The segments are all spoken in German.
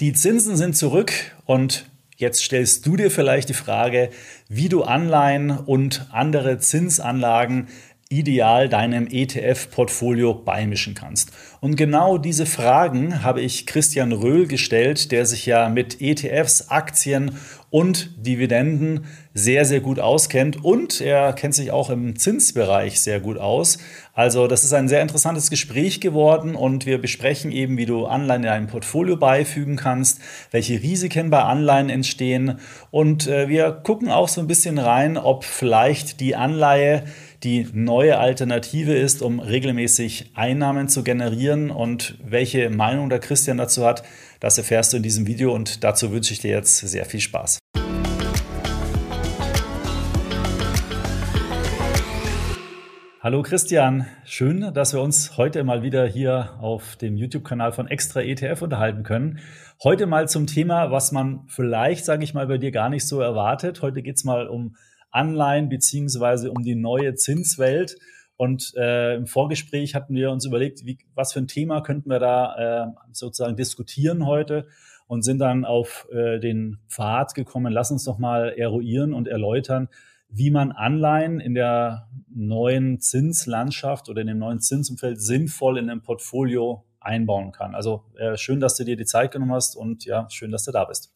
Die Zinsen sind zurück und jetzt stellst du dir vielleicht die Frage, wie du Anleihen und andere Zinsanlagen ideal deinem ETF-Portfolio beimischen kannst. Und genau diese Fragen habe ich Christian Röhl gestellt, der sich ja mit ETFs, Aktien und Dividenden sehr, sehr gut auskennt. Und er kennt sich auch im Zinsbereich sehr gut aus. Also das ist ein sehr interessantes Gespräch geworden und wir besprechen eben, wie du Anleihen in deinem Portfolio beifügen kannst, welche Risiken bei Anleihen entstehen. Und äh, wir gucken auch so ein bisschen rein, ob vielleicht die Anleihe die neue Alternative ist, um regelmäßig Einnahmen zu generieren. Und welche Meinung der Christian dazu hat, das erfährst du in diesem Video und dazu wünsche ich dir jetzt sehr viel Spaß. Hallo Christian, schön, dass wir uns heute mal wieder hier auf dem YouTube-Kanal von Extra ETF unterhalten können. Heute mal zum Thema, was man vielleicht, sage ich mal, bei dir gar nicht so erwartet. Heute geht es mal um Anleihen beziehungsweise um die neue Zinswelt. Und äh, im Vorgespräch hatten wir uns überlegt, wie, was für ein Thema könnten wir da äh, sozusagen diskutieren heute und sind dann auf äh, den Pfad gekommen. Lass uns doch mal eruieren und erläutern, wie man Anleihen in der neuen Zinslandschaft oder in dem neuen Zinsumfeld sinnvoll in ein Portfolio einbauen kann. Also äh, schön, dass du dir die Zeit genommen hast und ja, schön, dass du da bist.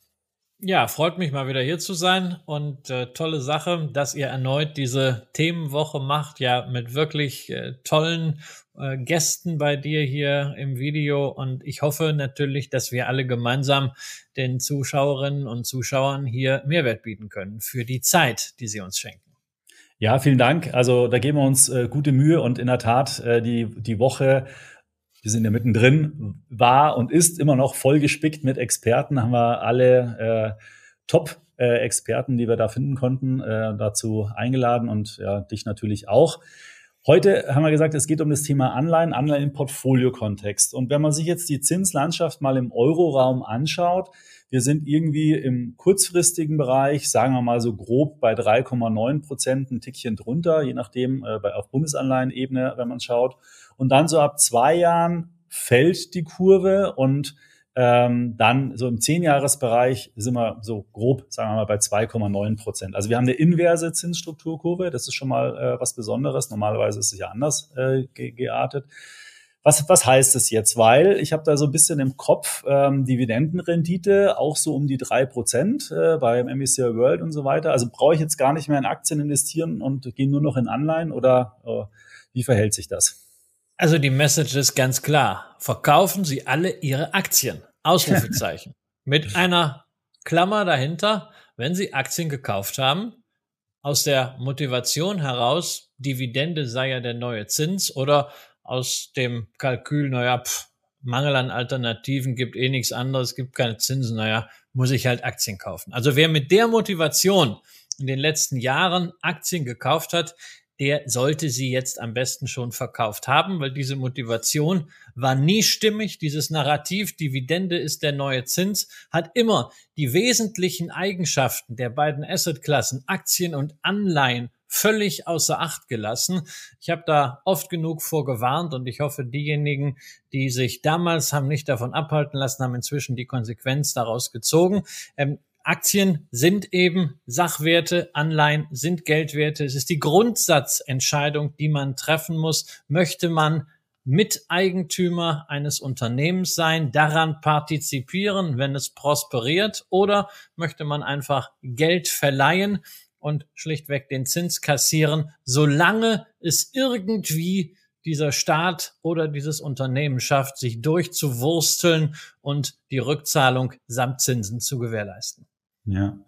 Ja, freut mich mal wieder hier zu sein und äh, tolle Sache, dass ihr erneut diese Themenwoche macht, ja, mit wirklich äh, tollen äh, Gästen bei dir hier im Video und ich hoffe natürlich, dass wir alle gemeinsam den Zuschauerinnen und Zuschauern hier Mehrwert bieten können für die Zeit, die sie uns schenken. Ja, vielen Dank. Also da geben wir uns äh, gute Mühe und in der Tat äh, die, die Woche wir sind ja mittendrin, war und ist immer noch voll gespickt mit Experten. Haben wir alle äh, Top-Experten, äh, die wir da finden konnten, äh, dazu eingeladen und ja, dich natürlich auch. Heute haben wir gesagt, es geht um das Thema Anleihen, Anleihen im Portfolio-Kontext. Und wenn man sich jetzt die Zinslandschaft mal im Euroraum anschaut, wir sind irgendwie im kurzfristigen Bereich, sagen wir mal so grob bei 3,9 Prozent, ein Tickchen drunter, je nachdem, äh, bei, auf Bundesanleihenebene, wenn man schaut. Und dann so ab zwei Jahren fällt die Kurve und ähm, dann so im Zehnjahresbereich sind wir so grob, sagen wir mal, bei 2,9 Prozent. Also wir haben eine inverse Zinsstrukturkurve, das ist schon mal äh, was Besonderes. Normalerweise ist es ja anders äh, ge geartet. Was, was heißt es jetzt? Weil ich habe da so ein bisschen im Kopf ähm, Dividendenrendite, auch so um die drei Prozent äh, beim MSCI World und so weiter. Also brauche ich jetzt gar nicht mehr in Aktien investieren und gehe nur noch in Anleihen oder äh, wie verhält sich das? Also die Message ist ganz klar. Verkaufen Sie alle Ihre Aktien. Ausrufezeichen. Mit einer Klammer dahinter, wenn Sie Aktien gekauft haben, aus der Motivation heraus, Dividende sei ja der neue Zins oder aus dem Kalkül, naja, pff, Mangel an Alternativen gibt eh nichts anderes, gibt keine Zinsen, naja, muss ich halt Aktien kaufen. Also wer mit der Motivation in den letzten Jahren Aktien gekauft hat, der sollte sie jetzt am besten schon verkauft haben, weil diese Motivation war nie stimmig. Dieses Narrativ, Dividende ist der neue Zins, hat immer die wesentlichen Eigenschaften der beiden Assetklassen, Aktien und Anleihen, völlig außer Acht gelassen. Ich habe da oft genug vorgewarnt und ich hoffe, diejenigen, die sich damals haben nicht davon abhalten lassen, haben inzwischen die Konsequenz daraus gezogen. Ähm, Aktien sind eben Sachwerte, Anleihen sind Geldwerte. Es ist die Grundsatzentscheidung, die man treffen muss. Möchte man Miteigentümer eines Unternehmens sein, daran partizipieren, wenn es prosperiert, oder möchte man einfach Geld verleihen und schlichtweg den Zins kassieren, solange es irgendwie dieser Staat oder dieses Unternehmen schafft, sich durchzuwursteln und die Rückzahlung samt Zinsen zu gewährleisten. Ja.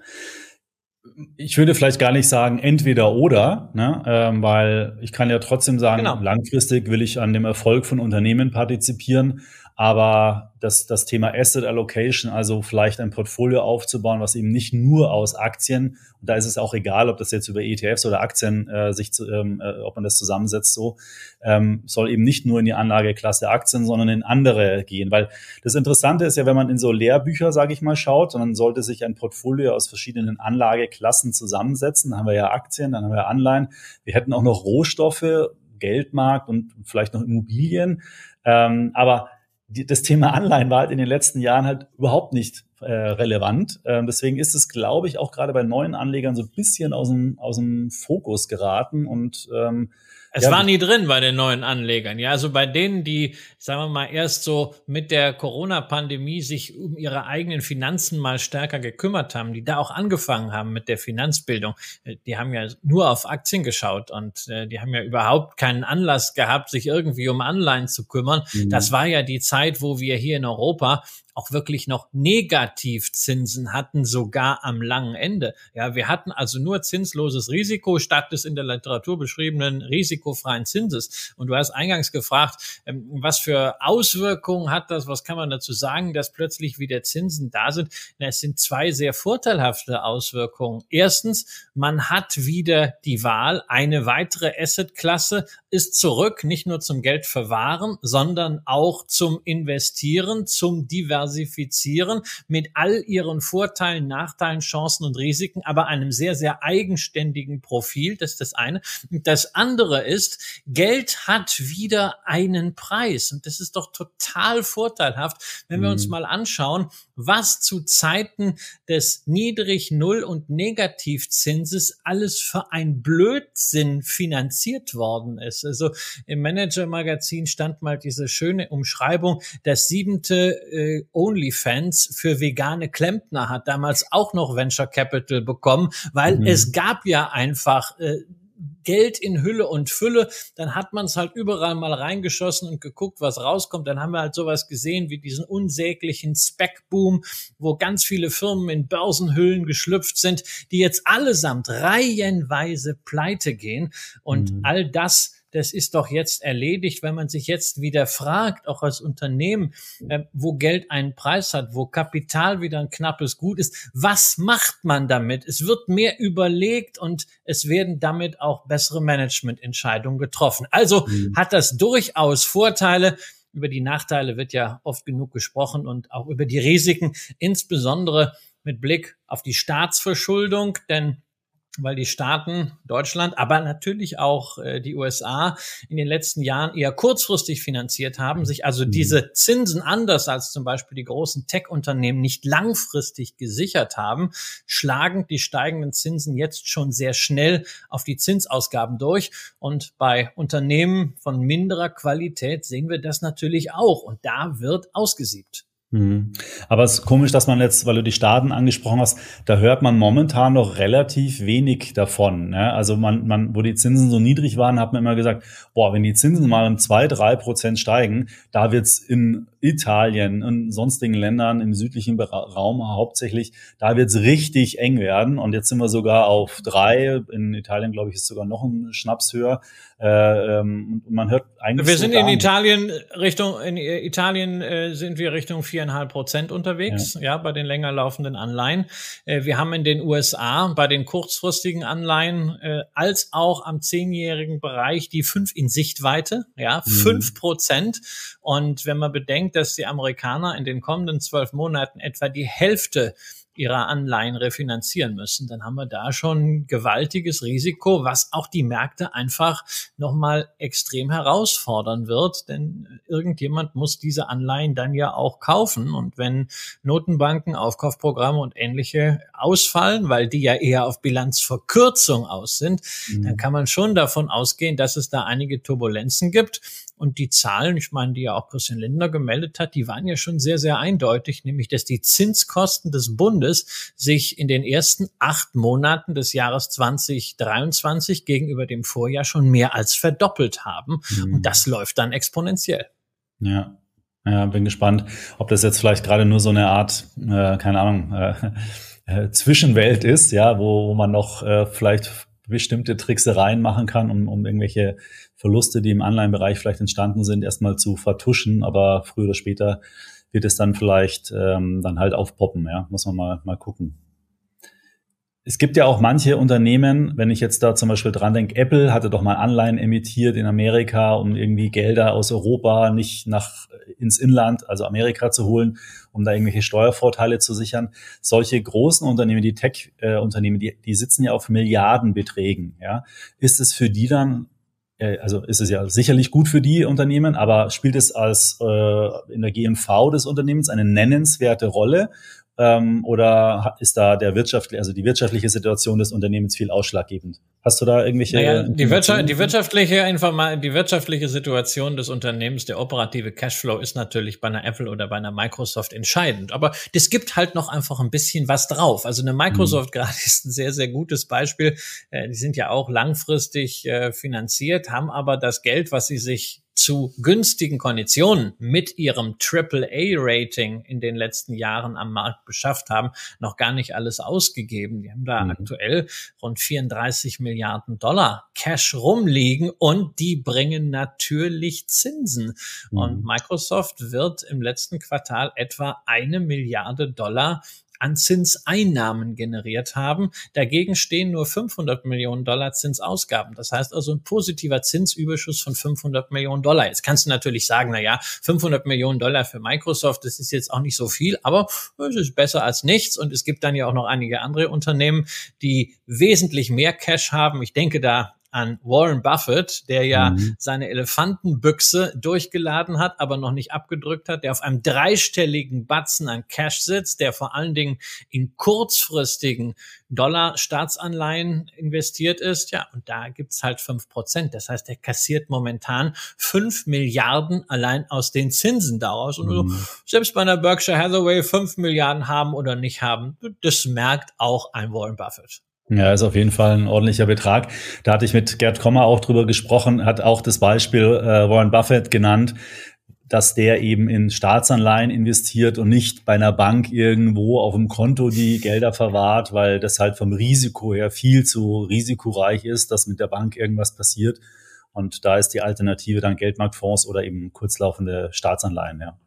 Ich würde vielleicht gar nicht sagen entweder oder, ne? ähm, weil ich kann ja trotzdem sagen, genau. langfristig will ich an dem Erfolg von Unternehmen partizipieren, aber das, das Thema Asset Allocation, also vielleicht ein Portfolio aufzubauen, was eben nicht nur aus Aktien, und da ist es auch egal, ob das jetzt über ETFs oder Aktien äh, sich, zu, ähm, äh, ob man das zusammensetzt, so, ähm, soll eben nicht nur in die Anlageklasse Aktien, sondern in andere gehen. Weil das Interessante ist ja, wenn man in so Lehrbücher, sage ich mal, schaut, dann sollte sich ein Portfolio aus verschiedenen Anlageklassen zusammensetzen. Dann haben wir ja Aktien, dann haben wir Anleihen. Wir hätten auch noch Rohstoffe, Geldmarkt und vielleicht noch Immobilien. Ähm, aber das Thema Anleihen war halt in den letzten Jahren halt überhaupt nicht äh, relevant. Ähm, deswegen ist es, glaube ich, auch gerade bei neuen Anlegern so ein bisschen aus dem, aus dem Fokus geraten und ähm, es ja, war nie drin bei den neuen Anlegern. Ja, also bei denen, die, sagen wir mal, erst so mit der Corona-Pandemie sich um ihre eigenen Finanzen mal stärker gekümmert haben, die da auch angefangen haben mit der Finanzbildung, äh, die haben ja nur auf Aktien geschaut und äh, die haben ja überhaupt keinen Anlass gehabt, sich irgendwie um Anleihen zu kümmern. Mhm. Das war ja die Zeit, wo wir hier in Europa auch wirklich noch Negativzinsen hatten, sogar am langen Ende. Ja, wir hatten also nur zinsloses Risiko statt des in der Literatur beschriebenen risikofreien Zinses. Und du hast eingangs gefragt, ähm, was für Auswirkungen hat das? Was kann man dazu sagen, dass plötzlich wieder Zinsen da sind? Na, es sind zwei sehr vorteilhafte Auswirkungen. Erstens, man hat wieder die Wahl, eine weitere Assetklasse ist zurück, nicht nur zum Geld verwahren, sondern auch zum Investieren, zum Diversifizieren mit all ihren Vorteilen, Nachteilen, Chancen und Risiken, aber einem sehr, sehr eigenständigen Profil. Das ist das eine. Das andere ist, Geld hat wieder einen Preis. Und das ist doch total vorteilhaft, wenn wir uns mhm. mal anschauen, was zu Zeiten des Niedrig-, Null- und Negativzinses alles für ein Blödsinn finanziert worden ist. Also im Manager-Magazin stand mal diese schöne Umschreibung, das siebente äh, OnlyFans für vegane Klempner hat damals auch noch Venture Capital bekommen, weil mhm. es gab ja einfach äh, Geld in Hülle und Fülle. Dann hat man es halt überall mal reingeschossen und geguckt, was rauskommt. Dann haben wir halt sowas gesehen wie diesen unsäglichen Spec-Boom, wo ganz viele Firmen in Börsenhüllen geschlüpft sind, die jetzt allesamt reihenweise pleite gehen. Und mhm. all das das ist doch jetzt erledigt, wenn man sich jetzt wieder fragt, auch als Unternehmen, äh, wo Geld einen Preis hat, wo Kapital wieder ein knappes Gut ist, was macht man damit? Es wird mehr überlegt und es werden damit auch bessere Managemententscheidungen getroffen. Also mhm. hat das durchaus Vorteile. Über die Nachteile wird ja oft genug gesprochen und auch über die Risiken, insbesondere mit Blick auf die Staatsverschuldung, denn weil die Staaten, Deutschland, aber natürlich auch äh, die USA in den letzten Jahren eher kurzfristig finanziert haben, sich also mhm. diese Zinsen anders als zum Beispiel die großen Tech-Unternehmen nicht langfristig gesichert haben, schlagen die steigenden Zinsen jetzt schon sehr schnell auf die Zinsausgaben durch. Und bei Unternehmen von minderer Qualität sehen wir das natürlich auch. Und da wird ausgesiebt. Mhm. Aber es ist komisch, dass man jetzt, weil du die Staaten angesprochen hast, da hört man momentan noch relativ wenig davon. Ne? Also man, man, wo die Zinsen so niedrig waren, hat man immer gesagt, boah, wenn die Zinsen mal um zwei, drei Prozent steigen, da wird's in Italien und sonstigen Ländern im südlichen Raum hauptsächlich, da wird's richtig eng werden. Und jetzt sind wir sogar auf drei. In Italien, glaube ich, ist sogar noch ein Schnaps höher. Äh, ähm, man hört eigentlich. Wir sind in Italien Richtung, in Italien äh, sind wir Richtung viereinhalb Prozent unterwegs, ja. ja. bei den länger laufenden Anleihen. Äh, wir haben in den USA bei den kurzfristigen Anleihen äh, als auch am zehnjährigen Bereich die fünf in Sichtweite, ja, mhm. fünf mhm. Prozent. Und wenn man bedenkt, dass die Amerikaner in den kommenden zwölf Monaten etwa die Hälfte ihrer Anleihen refinanzieren müssen, dann haben wir da schon gewaltiges Risiko, was auch die Märkte einfach nochmal extrem herausfordern wird, denn irgendjemand muss diese Anleihen dann ja auch kaufen. Und wenn Notenbanken, Aufkaufprogramme und ähnliche ausfallen, weil die ja eher auf Bilanzverkürzung aus sind, mhm. dann kann man schon davon ausgehen, dass es da einige Turbulenzen gibt und die Zahlen, ich meine, die ja auch Christian Lindner gemeldet hat, die waren ja schon sehr, sehr eindeutig, nämlich dass die Zinskosten des Bundes sich in den ersten acht Monaten des Jahres 2023 gegenüber dem Vorjahr schon mehr als verdoppelt haben. Mhm. Und das läuft dann exponentiell. Ja. Ja, bin gespannt, ob das jetzt vielleicht gerade nur so eine Art, äh, keine Ahnung, äh, äh, Zwischenwelt ist, ja, wo, wo man noch äh, vielleicht bestimmte Tricksereien machen kann, um, um irgendwelche Verluste, die im Anleihenbereich vielleicht entstanden sind, erstmal zu vertuschen, aber früher oder später wird es dann vielleicht ähm, dann halt aufpoppen, ja, muss man mal, mal gucken. Es gibt ja auch manche Unternehmen, wenn ich jetzt da zum Beispiel dran denke, Apple hatte doch mal Anleihen emittiert in Amerika, um irgendwie Gelder aus Europa nicht nach ins Inland, also Amerika zu holen, um da irgendwelche Steuervorteile zu sichern. Solche großen Unternehmen, die Tech-Unternehmen, die, die sitzen ja auf Milliardenbeträgen. Ja, ist es für die dann äh, also ist es ja sicherlich gut für die Unternehmen, aber spielt es als äh, in der GMV des Unternehmens eine nennenswerte Rolle? Ähm, oder ist da der wirtschaftliche, also die wirtschaftliche Situation des Unternehmens viel ausschlaggebend? Hast du da irgendwelche? Naja, die, Wirtschaft, die wirtschaftliche Informa die wirtschaftliche Situation des Unternehmens, der operative Cashflow ist natürlich bei einer Apple oder bei einer Microsoft entscheidend. Aber das gibt halt noch einfach ein bisschen was drauf. Also eine Microsoft mhm. gerade ist ein sehr, sehr gutes Beispiel. Äh, die sind ja auch langfristig äh, finanziert, haben aber das Geld, was sie sich zu günstigen Konditionen mit ihrem AAA-Rating in den letzten Jahren am Markt beschafft haben, noch gar nicht alles ausgegeben. Die haben da mhm. aktuell rund 34 Milliarden Dollar Cash rumliegen und die bringen natürlich Zinsen. Mhm. Und Microsoft wird im letzten Quartal etwa eine Milliarde Dollar an Zinseinnahmen generiert haben. Dagegen stehen nur 500 Millionen Dollar Zinsausgaben. Das heißt also ein positiver Zinsüberschuss von 500 Millionen Dollar. Jetzt kannst du natürlich sagen, na ja, 500 Millionen Dollar für Microsoft, das ist jetzt auch nicht so viel, aber es ist besser als nichts. Und es gibt dann ja auch noch einige andere Unternehmen, die wesentlich mehr Cash haben. Ich denke da an Warren Buffett, der ja mhm. seine Elefantenbüchse durchgeladen hat, aber noch nicht abgedrückt hat, der auf einem dreistelligen Batzen an Cash sitzt, der vor allen Dingen in kurzfristigen Dollar-Staatsanleihen investiert ist. Ja, und da gibt's halt fünf Prozent. Das heißt, er kassiert momentan fünf Milliarden allein aus den Zinsen daraus. Und mhm. selbst bei einer Berkshire Hathaway fünf Milliarden haben oder nicht haben, das merkt auch ein Warren Buffett. Ja, ist auf jeden Fall ein ordentlicher Betrag. Da hatte ich mit Gerd Kommer auch drüber gesprochen, hat auch das Beispiel äh, Warren Buffett genannt, dass der eben in Staatsanleihen investiert und nicht bei einer Bank irgendwo auf dem Konto die Gelder verwahrt, weil das halt vom Risiko her viel zu risikoreich ist, dass mit der Bank irgendwas passiert. Und da ist die Alternative dann Geldmarktfonds oder eben kurzlaufende Staatsanleihen, ja.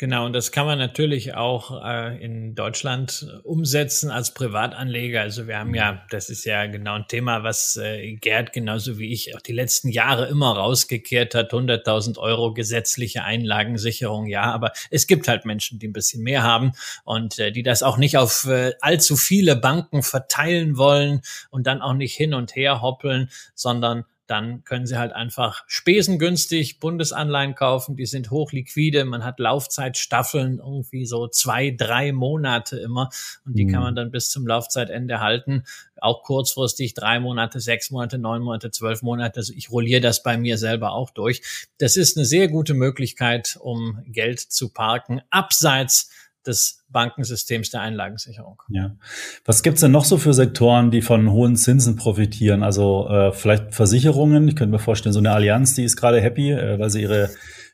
Genau, und das kann man natürlich auch äh, in Deutschland umsetzen als Privatanleger. Also wir haben ja, das ist ja genau ein Thema, was äh, Gerd genauso wie ich auch die letzten Jahre immer rausgekehrt hat. 100.000 Euro gesetzliche Einlagensicherung, ja, aber es gibt halt Menschen, die ein bisschen mehr haben und äh, die das auch nicht auf äh, allzu viele Banken verteilen wollen und dann auch nicht hin und her hoppeln, sondern dann können Sie halt einfach spesengünstig Bundesanleihen kaufen. Die sind hochliquide. Man hat Laufzeitstaffeln irgendwie so zwei, drei Monate immer. Und die mhm. kann man dann bis zum Laufzeitende halten. Auch kurzfristig drei Monate, sechs Monate, neun Monate, zwölf Monate. Also ich rolliere das bei mir selber auch durch. Das ist eine sehr gute Möglichkeit, um Geld zu parken, abseits des Bankensystems der Einlagensicherung. Ja. Was gibt's denn noch so für Sektoren, die von hohen Zinsen profitieren? Also äh, vielleicht Versicherungen. Ich könnte mir vorstellen, so eine Allianz, die ist gerade happy, äh, weil sie ihre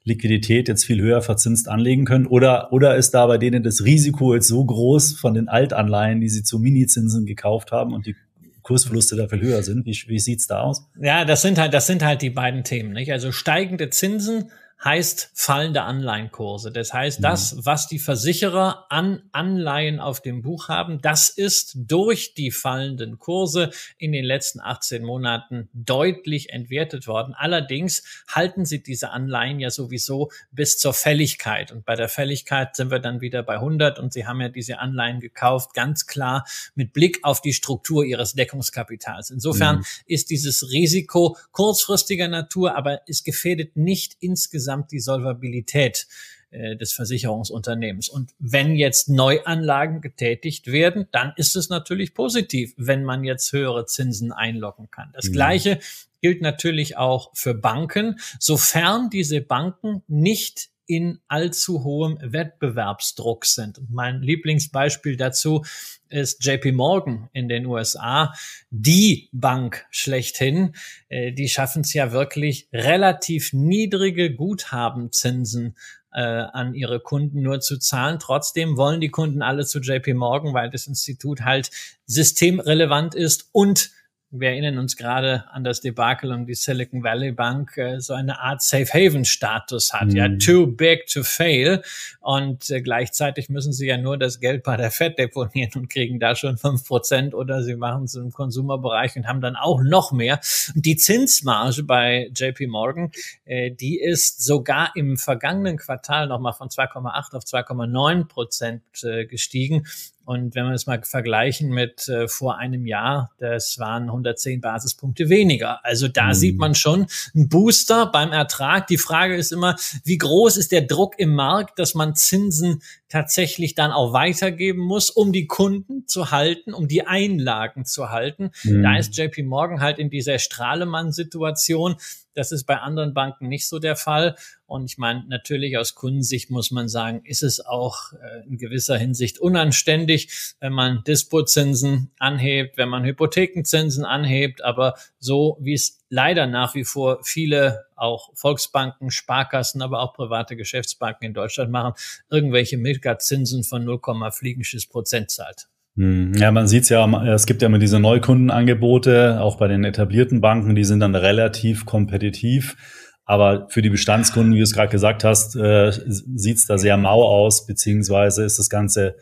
Liquidität jetzt viel höher verzinst anlegen können? Oder, oder ist da bei denen das Risiko jetzt so groß von den Altanleihen, die sie zu Minizinsen gekauft haben und die Kursverluste da viel höher sind? Wie, wie sieht's da aus? Ja, das sind halt, das sind halt die beiden Themen, nicht? Also steigende Zinsen heißt fallende Anleihenkurse. Das heißt, das, mhm. was die Versicherer an Anleihen auf dem Buch haben, das ist durch die fallenden Kurse in den letzten 18 Monaten deutlich entwertet worden. Allerdings halten sie diese Anleihen ja sowieso bis zur Fälligkeit. Und bei der Fälligkeit sind wir dann wieder bei 100 und sie haben ja diese Anleihen gekauft, ganz klar mit Blick auf die Struktur ihres Deckungskapitals. Insofern mhm. ist dieses Risiko kurzfristiger Natur, aber es gefährdet nicht insgesamt insgesamt die Solvabilität äh, des Versicherungsunternehmens. Und wenn jetzt Neuanlagen getätigt werden, dann ist es natürlich positiv, wenn man jetzt höhere Zinsen einlocken kann. Das mhm. Gleiche gilt natürlich auch für Banken, sofern diese Banken nicht in allzu hohem Wettbewerbsdruck sind. Und mein Lieblingsbeispiel dazu ist JP Morgan in den USA, die Bank schlechthin. Äh, die schaffen es ja wirklich relativ niedrige Guthabenzinsen äh, an ihre Kunden nur zu zahlen. Trotzdem wollen die Kunden alle zu JP Morgan, weil das Institut halt systemrelevant ist und wir erinnern uns gerade an das Debakel um die Silicon Valley Bank, äh, so eine Art Safe Haven Status hat, mhm. ja, too big to fail. Und äh, gleichzeitig müssen sie ja nur das Geld bei der Fed deponieren und kriegen da schon fünf Prozent oder sie machen es im Konsumerbereich und haben dann auch noch mehr. Die Zinsmarge bei JP Morgan, äh, die ist sogar im vergangenen Quartal nochmal von 2,8 auf 2,9 Prozent äh, gestiegen Und wenn wir es mal vergleichen mit äh, vor einem Jahr, das waren 110 Basispunkte weniger. Also da mhm. sieht man schon einen Booster beim Ertrag. Die Frage ist immer, wie groß ist der Druck im Markt, dass man Zinsen tatsächlich dann auch weitergeben muss, um die Kunden zu halten, um die Einlagen zu halten. Mhm. Da ist JP Morgan halt in dieser Strahlemann-Situation. Das ist bei anderen Banken nicht so der Fall. Und ich meine, natürlich aus Kundensicht muss man sagen, ist es auch äh, in gewisser Hinsicht unanständig, wenn man Dispozinsen anhebt, wenn man Hypothekenzinsen anhebt. Aber so wie es leider nach wie vor viele auch Volksbanken, Sparkassen, aber auch private Geschäftsbanken in Deutschland machen, irgendwelche Milka-Zinsen von 0, Fliegensches Prozent zahlt. Hm, ja, man sieht's ja, es gibt ja immer diese Neukundenangebote, auch bei den etablierten Banken, die sind dann relativ kompetitiv. Aber für die Bestandskunden, wie du es gerade gesagt hast, äh, sieht's da sehr mau aus, beziehungsweise ist das Ganze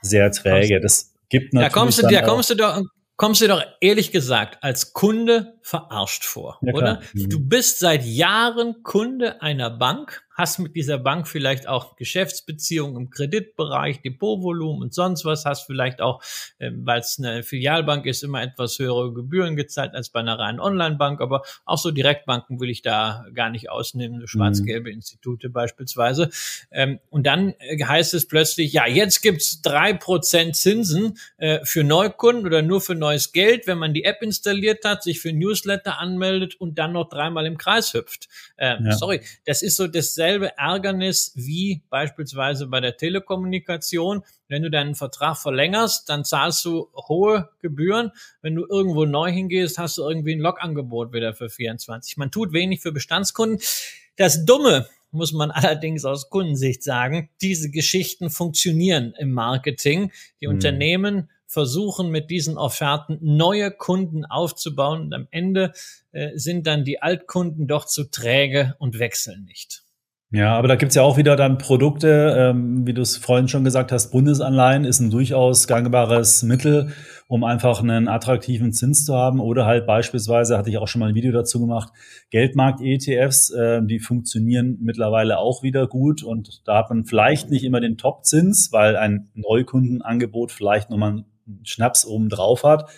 sehr träge. Das gibt natürlich. Da kommst du, da kommst du doch, kommst du doch ehrlich gesagt als Kunde verarscht vor, ja, oder? Mhm. Du bist seit Jahren Kunde einer Bank hast mit dieser Bank vielleicht auch Geschäftsbeziehungen im Kreditbereich, Depotvolumen und sonst was, hast vielleicht auch, äh, weil es eine Filialbank ist, immer etwas höhere Gebühren gezahlt als bei einer reinen Online-Bank, aber auch so Direktbanken will ich da gar nicht ausnehmen, so schwarz-gelbe mhm. Institute beispielsweise. Ähm, und dann äh, heißt es plötzlich, ja, jetzt gibt's drei Prozent Zinsen äh, für Neukunden oder nur für neues Geld, wenn man die App installiert hat, sich für Newsletter anmeldet und dann noch dreimal im Kreis hüpft. Ähm, ja. Sorry, das ist so dasselbe Ärgernis wie beispielsweise bei der Telekommunikation. Wenn du deinen Vertrag verlängerst, dann zahlst du hohe Gebühren. Wenn du irgendwo neu hingehst, hast du irgendwie ein Logangebot wieder für 24. Man tut wenig für Bestandskunden. Das Dumme muss man allerdings aus Kundensicht sagen, diese Geschichten funktionieren im Marketing. Die mhm. Unternehmen versuchen mit diesen Offerten neue Kunden aufzubauen und am Ende äh, sind dann die Altkunden doch zu träge und wechseln nicht. Ja, aber da gibt's ja auch wieder dann Produkte, ähm, wie du es vorhin schon gesagt hast, Bundesanleihen ist ein durchaus gangbares Mittel, um einfach einen attraktiven Zins zu haben. Oder halt beispielsweise, hatte ich auch schon mal ein Video dazu gemacht, Geldmarkt-ETFs, äh, die funktionieren mittlerweile auch wieder gut. Und da hat man vielleicht nicht immer den Top-Zins, weil ein Neukundenangebot vielleicht nochmal Schnaps oben drauf hat.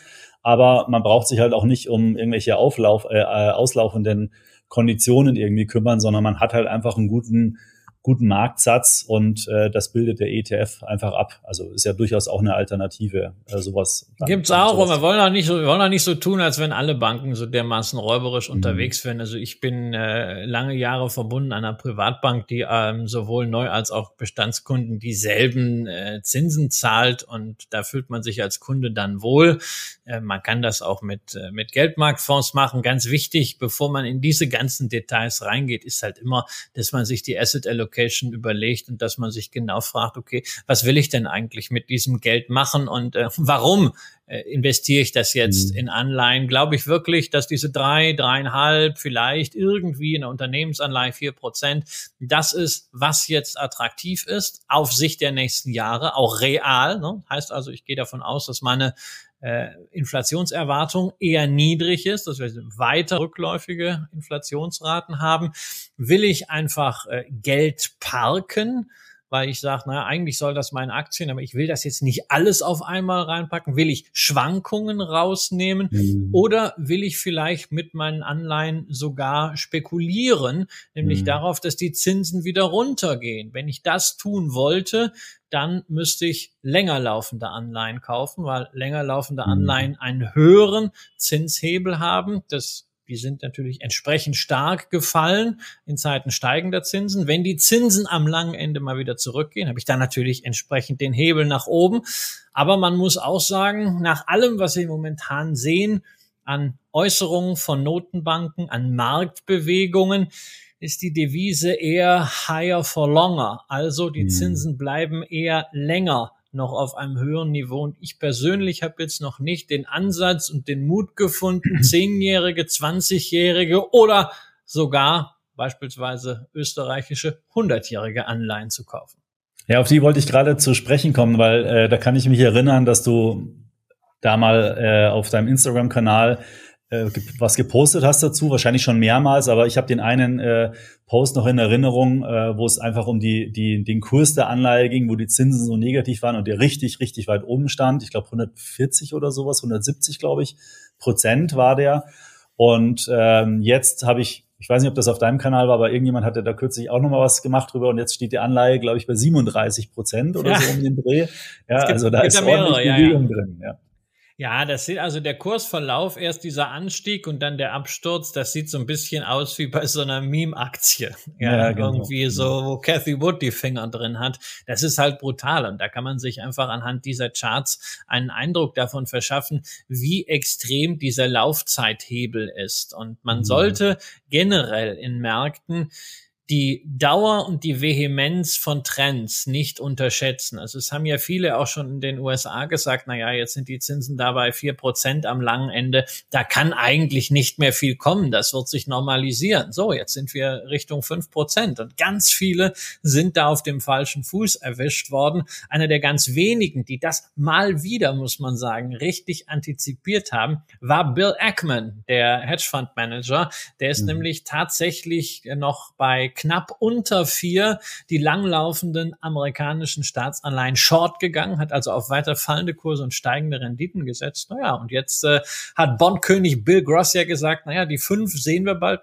Aber man braucht sich halt auch nicht um irgendwelche Auflauf, äh, auslaufenden Konditionen irgendwie kümmern, sondern man hat halt einfach einen guten guten Marktsatz und äh, das bildet der ETF einfach ab. Also ist ja durchaus auch eine Alternative, äh, sowas. Gibt's auch, sowas. und wir wollen auch nicht so, wir wollen auch nicht so tun, als wenn alle Banken so dermaßen räuberisch mhm. unterwegs wären. Also ich bin äh, lange Jahre verbunden an einer Privatbank, die ähm, sowohl Neu- als auch Bestandskunden dieselben äh, Zinsen zahlt und da fühlt man sich als Kunde dann wohl. Äh, man kann das auch mit, äh, mit Geldmarktfonds machen. Ganz wichtig, bevor man in diese ganzen Details reingeht, ist halt immer, dass man sich die Asset Allocation Allocation überlegt und dass man sich genau fragt, okay, was will ich denn eigentlich mit diesem Geld machen und äh, warum äh, investiere ich das jetzt mhm. in Anleihen? Glaube ich wirklich, dass diese drei, dreieinhalb, vielleicht irgendwie in der Unternehmensanleihe vier Prozent, das ist, was jetzt attraktiv ist, auf Sicht der nächsten Jahre, auch real. Ne? Heißt also, ich gehe davon aus, dass meine äh, Inflationserwartung eher niedrig ist, dass wir weiter rückläufige Inflationsraten haben, will ich einfach äh, Geld parken weil ich sage, naja, eigentlich soll das meine Aktien, aber ich will das jetzt nicht alles auf einmal reinpacken. Will ich Schwankungen rausnehmen mhm. oder will ich vielleicht mit meinen Anleihen sogar spekulieren, nämlich mhm. darauf, dass die Zinsen wieder runtergehen. Wenn ich das tun wollte, dann müsste ich länger laufende Anleihen kaufen, weil länger laufende mhm. Anleihen einen höheren Zinshebel haben. Das die sind natürlich entsprechend stark gefallen in Zeiten steigender Zinsen. Wenn die Zinsen am langen Ende mal wieder zurückgehen, habe ich dann natürlich entsprechend den Hebel nach oben. Aber man muss auch sagen, nach allem, was wir momentan sehen, an Äußerungen von Notenbanken, an Marktbewegungen, ist die Devise eher higher for longer. Also die mhm. Zinsen bleiben eher länger noch auf einem höheren Niveau. Und ich persönlich habe jetzt noch nicht den Ansatz und den Mut gefunden, zehnjährige, zwanzigjährige oder sogar beispielsweise österreichische hundertjährige Anleihen zu kaufen. Ja, auf die wollte ich gerade zu sprechen kommen, weil äh, da kann ich mich erinnern, dass du da mal äh, auf deinem Instagram-Kanal äh, was gepostet hast dazu, wahrscheinlich schon mehrmals, aber ich habe den einen äh, Post noch in Erinnerung, äh, wo es einfach um die, die, den Kurs der Anleihe ging, wo die Zinsen so negativ waren und der richtig, richtig weit oben stand. Ich glaube 140 oder sowas, 170, glaube ich, Prozent war der. Und ähm, jetzt habe ich, ich weiß nicht, ob das auf deinem Kanal war, aber irgendjemand hatte da kürzlich auch nochmal was gemacht drüber und jetzt steht die Anleihe, glaube ich, bei 37 Prozent oder ja. so um den Dreh. Ja, gibt, also da ist ordentlich Bewegung ja, ja. drin. Ja. Ja, das sieht also der Kursverlauf, erst dieser Anstieg und dann der Absturz, das sieht so ein bisschen aus wie bei so einer Meme-Aktie. Ja, ja genau. irgendwie so, wo Cathy Wood die Finger drin hat. Das ist halt brutal und da kann man sich einfach anhand dieser Charts einen Eindruck davon verschaffen, wie extrem dieser Laufzeithebel ist. Und man mhm. sollte generell in Märkten die Dauer und die Vehemenz von Trends nicht unterschätzen. Also es haben ja viele auch schon in den USA gesagt, na ja, jetzt sind die Zinsen dabei vier Prozent am langen Ende. Da kann eigentlich nicht mehr viel kommen. Das wird sich normalisieren. So, jetzt sind wir Richtung fünf Prozent und ganz viele sind da auf dem falschen Fuß erwischt worden. Einer der ganz wenigen, die das mal wieder, muss man sagen, richtig antizipiert haben, war Bill Ackman, der Hedgefund Manager. Der ist mhm. nämlich tatsächlich noch bei knapp unter vier die langlaufenden amerikanischen Staatsanleihen short gegangen, hat also auf weiter fallende Kurse und steigende Renditen gesetzt. Naja, und jetzt äh, hat Bondkönig Bill Gross ja gesagt, naja, die fünf sehen wir bald.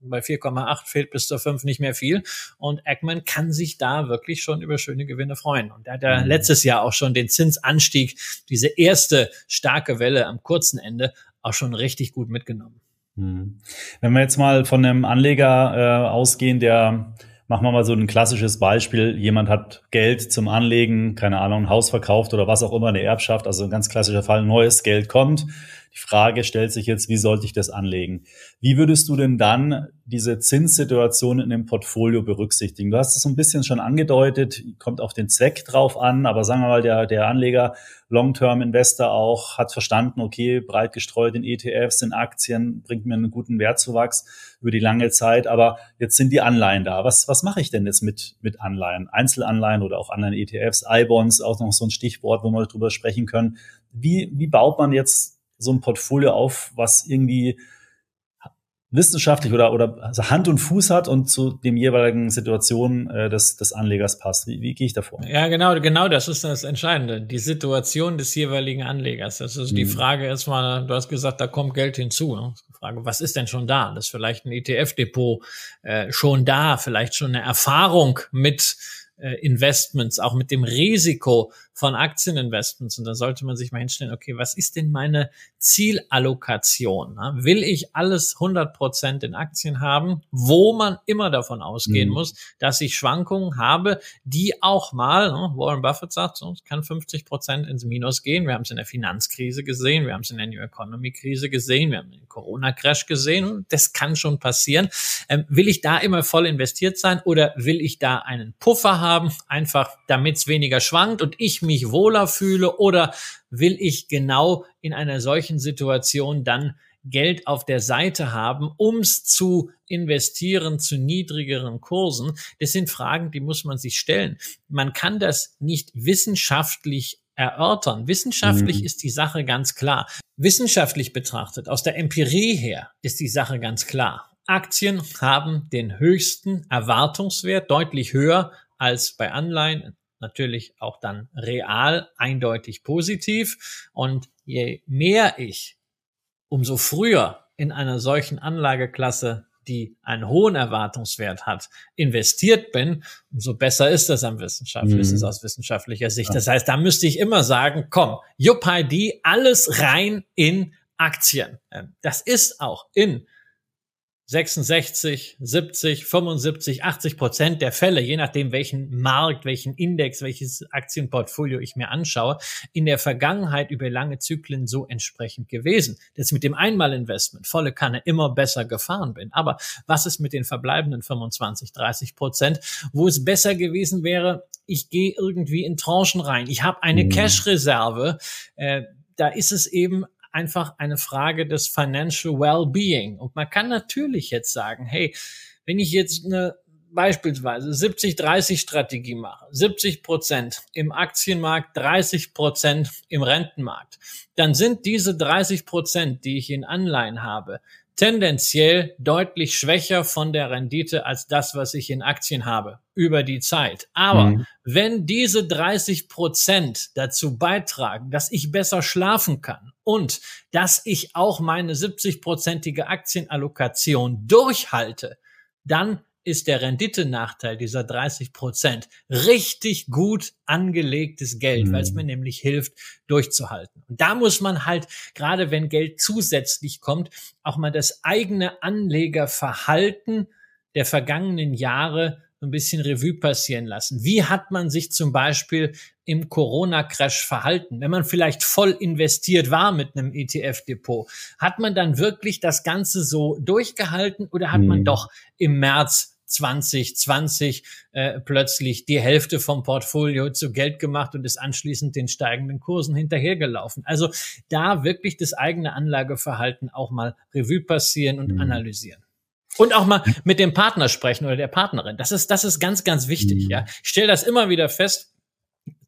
Bei 4,8 fehlt bis zur 5 nicht mehr viel. Und Eggman kann sich da wirklich schon über schöne Gewinne freuen. Und er hat ja mhm. letztes Jahr auch schon den Zinsanstieg, diese erste starke Welle am kurzen Ende, auch schon richtig gut mitgenommen. Hm. Wenn wir jetzt mal von einem Anleger äh, ausgehen, der, machen wir mal so ein klassisches Beispiel, jemand hat Geld zum Anlegen, keine Ahnung, ein Haus verkauft oder was auch immer, eine Erbschaft, also ein ganz klassischer Fall, neues Geld kommt, die Frage stellt sich jetzt, wie sollte ich das anlegen? Wie würdest du denn dann diese Zinssituation in dem Portfolio berücksichtigen? Du hast es so ein bisschen schon angedeutet, kommt auf den Zweck drauf an, aber sagen wir mal, der, der Anleger, Long-Term-Investor auch, hat verstanden, okay, breit gestreut in ETFs, in Aktien, bringt mir einen guten Wertzuwachs über die lange Zeit, aber jetzt sind die Anleihen da. Was, was mache ich denn jetzt mit, mit Anleihen? Einzelanleihen oder auch Anleihen-ETFs, I-Bonds, auch noch so ein Stichwort, wo wir drüber sprechen können. Wie, wie baut man jetzt so ein Portfolio auf, was irgendwie wissenschaftlich oder, oder also Hand und Fuß hat und zu dem jeweiligen Situation äh, des, des Anlegers passt. Wie, wie gehe ich davor? Ja, genau, genau, das ist das Entscheidende. Die Situation des jeweiligen Anlegers. Das ist mhm. die Frage erstmal, du hast gesagt, da kommt Geld hinzu. Ne? Frage, was ist denn schon da? Das ist vielleicht ein ETF-Depot äh, schon da, vielleicht schon eine Erfahrung mit äh, Investments, auch mit dem Risiko von Aktieninvestments. Und da sollte man sich mal hinstellen, okay, was ist denn meine Zielallokation? Will ich alles 100 Prozent in Aktien haben, wo man immer davon ausgehen mhm. muss, dass ich Schwankungen habe, die auch mal, ne, Warren Buffett sagt, es kann 50 Prozent ins Minus gehen. Wir haben es in der Finanzkrise gesehen, wir haben es in der New Economy Krise gesehen, wir haben den Corona-Crash gesehen und das kann schon passieren. Ähm, will ich da immer voll investiert sein oder will ich da einen Puffer haben, einfach damit es weniger schwankt und ich mich wohler fühle oder will ich genau in einer solchen Situation dann Geld auf der Seite haben, ums zu investieren zu niedrigeren Kursen? Das sind Fragen, die muss man sich stellen. Man kann das nicht wissenschaftlich erörtern. Wissenschaftlich mhm. ist die Sache ganz klar. Wissenschaftlich betrachtet, aus der Empirie her, ist die Sache ganz klar. Aktien haben den höchsten Erwartungswert, deutlich höher als bei Anleihen natürlich auch dann real eindeutig positiv. Und je mehr ich, umso früher in einer solchen Anlageklasse, die einen hohen Erwartungswert hat, investiert bin, umso besser ist das am wissenschaftlichen, mhm. ist es aus wissenschaftlicher Sicht. Das heißt, da müsste ich immer sagen, komm, Juppidi, alles rein in Aktien. Das ist auch in 66, 70, 75, 80 Prozent der Fälle, je nachdem welchen Markt, welchen Index, welches Aktienportfolio ich mir anschaue, in der Vergangenheit über lange Zyklen so entsprechend gewesen. Dass mit dem Einmalinvestment volle Kanne immer besser gefahren bin. Aber was ist mit den verbleibenden 25, 30 Prozent, wo es besser gewesen wäre, ich gehe irgendwie in Tranchen rein. Ich habe eine mhm. Cash-Reserve. Äh, da ist es eben einfach eine Frage des Financial Well-Being. Und man kann natürlich jetzt sagen, hey, wenn ich jetzt eine beispielsweise 70-30-Strategie mache, 70 Prozent im Aktienmarkt, 30 Prozent im Rentenmarkt, dann sind diese 30 Prozent, die ich in Anleihen habe, tendenziell deutlich schwächer von der Rendite als das, was ich in Aktien habe über die Zeit. Aber mhm. wenn diese 30 Prozent dazu beitragen, dass ich besser schlafen kann und dass ich auch meine 70-prozentige Aktienallokation durchhalte, dann ist der Renditenachteil dieser 30 Prozent richtig gut angelegtes Geld, mhm. weil es mir nämlich hilft, durchzuhalten. Und da muss man halt, gerade wenn Geld zusätzlich kommt, auch mal das eigene Anlegerverhalten der vergangenen Jahre ein bisschen Revue passieren lassen. Wie hat man sich zum Beispiel im Corona-Crash verhalten? Wenn man vielleicht voll investiert war mit einem ETF-Depot, hat man dann wirklich das Ganze so durchgehalten oder hat mhm. man doch im März 2020 äh, plötzlich die Hälfte vom Portfolio zu Geld gemacht und ist anschließend den steigenden Kursen hinterhergelaufen. Also da wirklich das eigene Anlageverhalten auch mal Revue passieren und mhm. analysieren. Und auch mal mit dem Partner sprechen oder der Partnerin. Das ist, das ist ganz, ganz wichtig. Mhm. Ja, ich stelle das immer wieder fest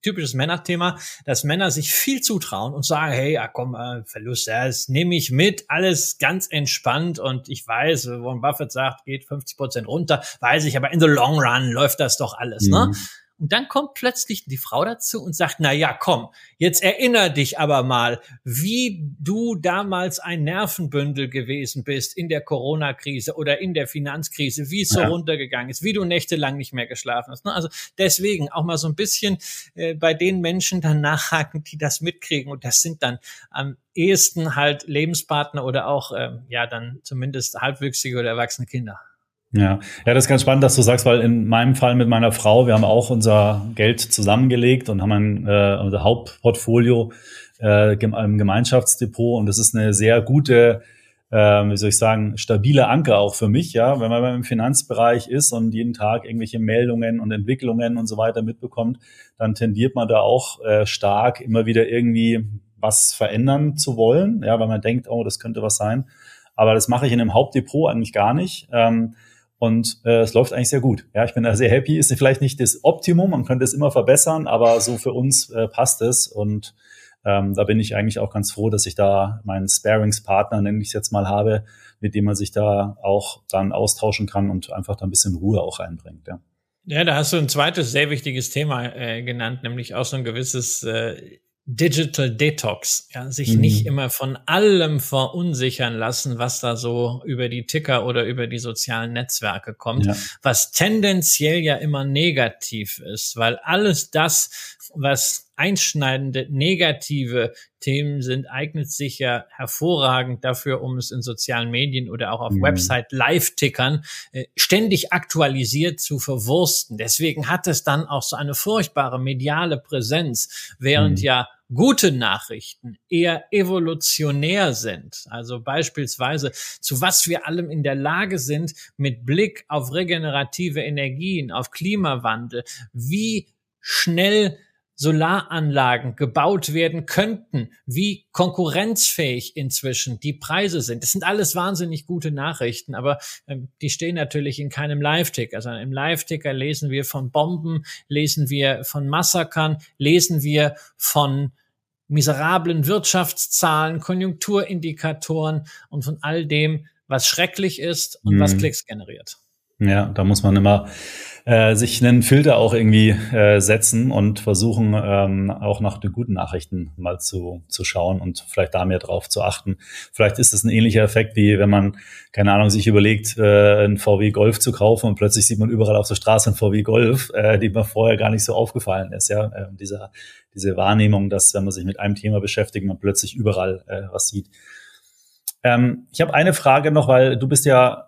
typisches Männerthema, dass Männer sich viel zutrauen und sagen, hey, ja komm, äh, Verlust, das nehme ich mit, alles ganz entspannt und ich weiß, Warren Buffett sagt, geht 50 Prozent runter, weiß ich, aber in the long run läuft das doch alles, ne? mhm. ne? Und dann kommt plötzlich die Frau dazu und sagt, na ja, komm, jetzt erinner dich aber mal, wie du damals ein Nervenbündel gewesen bist in der Corona-Krise oder in der Finanzkrise, wie es so ja. runtergegangen ist, wie du nächtelang nicht mehr geschlafen hast. Ne? Also deswegen auch mal so ein bisschen äh, bei den Menschen dann nachhaken, die das mitkriegen. Und das sind dann am ehesten halt Lebenspartner oder auch, ähm, ja, dann zumindest halbwüchsige oder erwachsene Kinder. Ja. ja, das ist ganz spannend, dass du sagst, weil in meinem Fall mit meiner Frau, wir haben auch unser Geld zusammengelegt und haben ein, äh, unser Hauptportfolio äh, im Gemeinschaftsdepot und das ist eine sehr gute, äh, wie soll ich sagen, stabile Anker auch für mich, ja, wenn man im Finanzbereich ist und jeden Tag irgendwelche Meldungen und Entwicklungen und so weiter mitbekommt, dann tendiert man da auch äh, stark immer wieder irgendwie was verändern zu wollen, ja, weil man denkt, oh, das könnte was sein. Aber das mache ich in einem Hauptdepot eigentlich gar nicht. Ähm, und äh, es läuft eigentlich sehr gut. Ja, ich bin da sehr happy. Ist vielleicht nicht das Optimum, man könnte es immer verbessern, aber so für uns äh, passt es. Und ähm, da bin ich eigentlich auch ganz froh, dass ich da meinen Sparingspartner, nenne ich es jetzt mal, habe, mit dem man sich da auch dann austauschen kann und einfach da ein bisschen Ruhe auch reinbringt. Ja. Ja, da hast du ein zweites sehr wichtiges Thema äh, genannt, nämlich auch so ein gewisses äh, Digital Detox, ja, sich mhm. nicht immer von allem verunsichern lassen, was da so über die Ticker oder über die sozialen Netzwerke kommt, ja. was tendenziell ja immer negativ ist, weil alles das, was einschneidende negative Themen sind, eignet sich ja hervorragend dafür, um es in sozialen Medien oder auch auf mhm. Website Live-Tickern äh, ständig aktualisiert zu verwursten. Deswegen hat es dann auch so eine furchtbare mediale Präsenz, während mhm. ja gute Nachrichten eher evolutionär sind. Also beispielsweise, zu was wir allem in der Lage sind mit Blick auf regenerative Energien, auf Klimawandel, wie schnell Solaranlagen gebaut werden könnten, wie konkurrenzfähig inzwischen die Preise sind. Das sind alles wahnsinnig gute Nachrichten, aber ähm, die stehen natürlich in keinem Live-Ticker, sondern im Live-Ticker lesen wir von Bomben, lesen wir von Massakern, lesen wir von miserablen Wirtschaftszahlen, Konjunkturindikatoren und von all dem, was schrecklich ist und mhm. was Klicks generiert. Ja, da muss man immer äh, sich einen Filter auch irgendwie äh, setzen und versuchen, ähm, auch nach den guten Nachrichten mal zu, zu schauen und vielleicht da mehr drauf zu achten. Vielleicht ist es ein ähnlicher Effekt, wie wenn man, keine Ahnung, sich überlegt, äh, einen VW Golf zu kaufen und plötzlich sieht man überall auf der Straße einen VW Golf, äh, die mir vorher gar nicht so aufgefallen ist. Ja, äh, dieser, diese Wahrnehmung, dass wenn man sich mit einem Thema beschäftigt, man plötzlich überall äh, was sieht. Ähm, ich habe eine Frage noch, weil du bist ja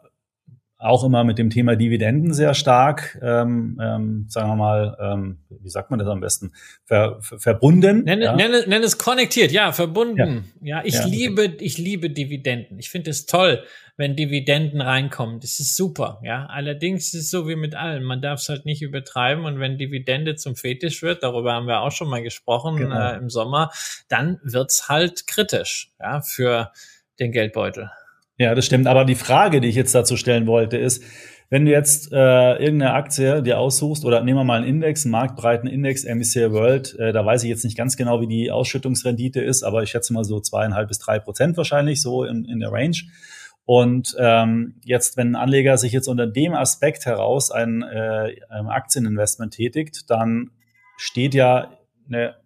auch immer mit dem Thema Dividenden sehr stark, ähm, ähm, sagen wir mal, ähm, wie sagt man das am besten, ver, ver, verbunden. Nenn, ja. nenn, nenn es konnektiert, ja, verbunden. Ja, ja ich ja. liebe, ich liebe Dividenden. Ich finde es toll, wenn Dividenden reinkommen. Das ist super, ja. Allerdings ist es so wie mit allem. Man darf es halt nicht übertreiben und wenn Dividende zum Fetisch wird, darüber haben wir auch schon mal gesprochen genau. äh, im Sommer, dann wird's halt kritisch, ja, für den Geldbeutel. Ja, das stimmt. Aber die Frage, die ich jetzt dazu stellen wollte, ist, Wenn du jetzt äh, irgendeine Aktie dir aussuchst oder nehmen wir mal einen Index, einen marktbreiten Index, MSCI World, äh, da weiß ich jetzt nicht ganz genau, wie die Ausschüttungsrendite ist, aber ich schätze mal so zweieinhalb bis drei Prozent wahrscheinlich, so in, in der Range. Und ähm, jetzt, wenn ein Anleger sich jetzt unter dem Aspekt heraus ein, äh, ein Aktieninvestment tätigt, dann steht ja eine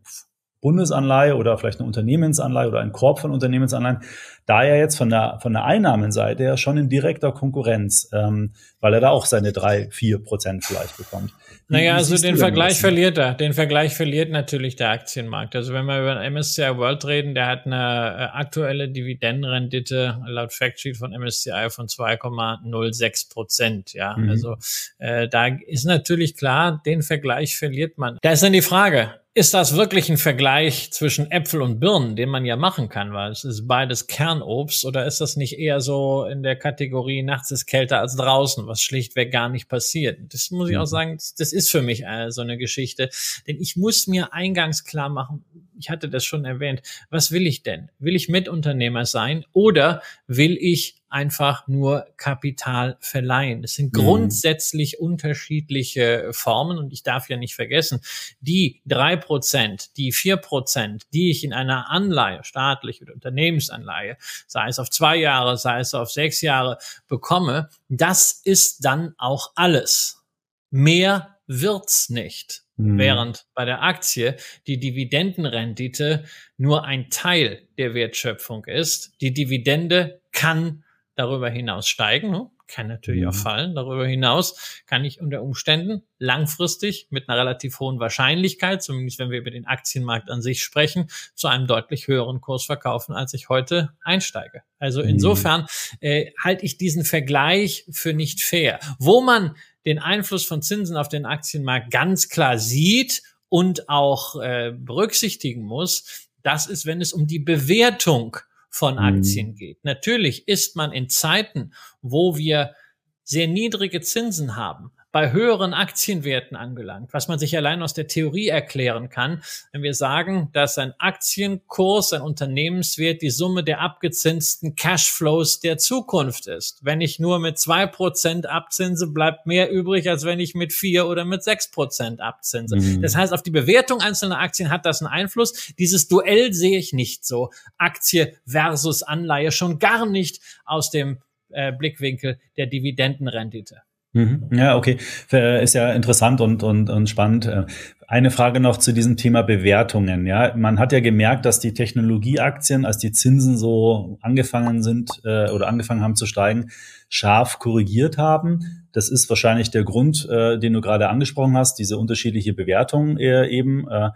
Bundesanleihe oder vielleicht eine Unternehmensanleihe oder ein Korb von Unternehmensanleihen, da er jetzt von der, von der Einnahmenseite ja schon in direkter Konkurrenz, ähm, weil er da auch seine drei, vier Prozent vielleicht bekommt. Wie, naja, also den Vergleich verliert er. Den Vergleich verliert natürlich der Aktienmarkt. Also wenn wir über den MSCI World reden, der hat eine äh, aktuelle Dividendenrendite laut Factsheet von MSCI von 2,06 Prozent. Ja, mhm. also äh, da ist natürlich klar, den Vergleich verliert man. Da ist dann die Frage, ist das wirklich ein Vergleich zwischen Äpfel und Birnen, den man ja machen kann, weil es ist beides Kernobst, oder ist das nicht eher so in der Kategorie nachts ist kälter als draußen, was schlichtweg gar nicht passiert? Das muss ich auch mhm. sagen, das ist für mich äh, so eine Geschichte, denn ich muss mir eingangs klar machen, ich hatte das schon erwähnt, was will ich denn? Will ich Mitunternehmer sein oder will ich einfach nur Kapital verleihen? Das sind mhm. grundsätzlich unterschiedliche Formen und ich darf ja nicht vergessen, die drei Prozent, die vier Prozent, die ich in einer Anleihe, staatlich oder Unternehmensanleihe, sei es auf zwei Jahre, sei es auf sechs Jahre bekomme, das ist dann auch alles. Mehr wird's nicht. Mhm. Während bei der Aktie die Dividendenrendite nur ein Teil der Wertschöpfung ist. Die Dividende kann darüber hinaus steigen, ne? kann natürlich mhm. auch fallen. Darüber hinaus kann ich unter Umständen langfristig mit einer relativ hohen Wahrscheinlichkeit, zumindest wenn wir über den Aktienmarkt an sich sprechen, zu einem deutlich höheren Kurs verkaufen, als ich heute einsteige. Also mhm. insofern äh, halte ich diesen Vergleich für nicht fair. Wo man den Einfluss von Zinsen auf den Aktienmarkt ganz klar sieht und auch äh, berücksichtigen muss, das ist, wenn es um die Bewertung von mhm. Aktien mhm. geht. Natürlich ist man in Zeiten, wo wir sehr niedrige Zinsen haben, bei höheren Aktienwerten angelangt, was man sich allein aus der Theorie erklären kann, wenn wir sagen, dass ein Aktienkurs, ein Unternehmenswert die Summe der abgezinsten Cashflows der Zukunft ist. Wenn ich nur mit zwei Prozent abzinse, bleibt mehr übrig, als wenn ich mit vier oder mit sechs Prozent abzinse. Mhm. Das heißt, auf die Bewertung einzelner Aktien hat das einen Einfluss. Dieses Duell sehe ich nicht so. Aktie versus Anleihe schon gar nicht aus dem äh, Blickwinkel der Dividendenrendite. Mhm. Ja, okay. Ist ja interessant und, und, und spannend. Äh, eine Frage noch zu diesem Thema Bewertungen. Ja, man hat ja gemerkt, dass die Technologieaktien, als die Zinsen so angefangen sind äh, oder angefangen haben zu steigen, scharf korrigiert haben. Das ist wahrscheinlich der Grund, äh, den du gerade angesprochen hast, diese unterschiedliche Bewertung äh, eben. Äh,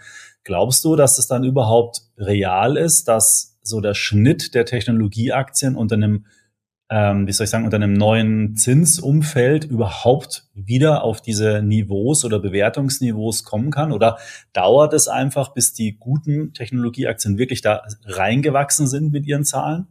glaubst du, dass es dann überhaupt real ist, dass so der Schnitt der Technologieaktien unter einem ähm, wie soll ich sagen, unter einem neuen Zinsumfeld überhaupt wieder auf diese Niveaus oder Bewertungsniveaus kommen kann? Oder dauert es einfach, bis die guten Technologieaktien wirklich da reingewachsen sind mit ihren Zahlen?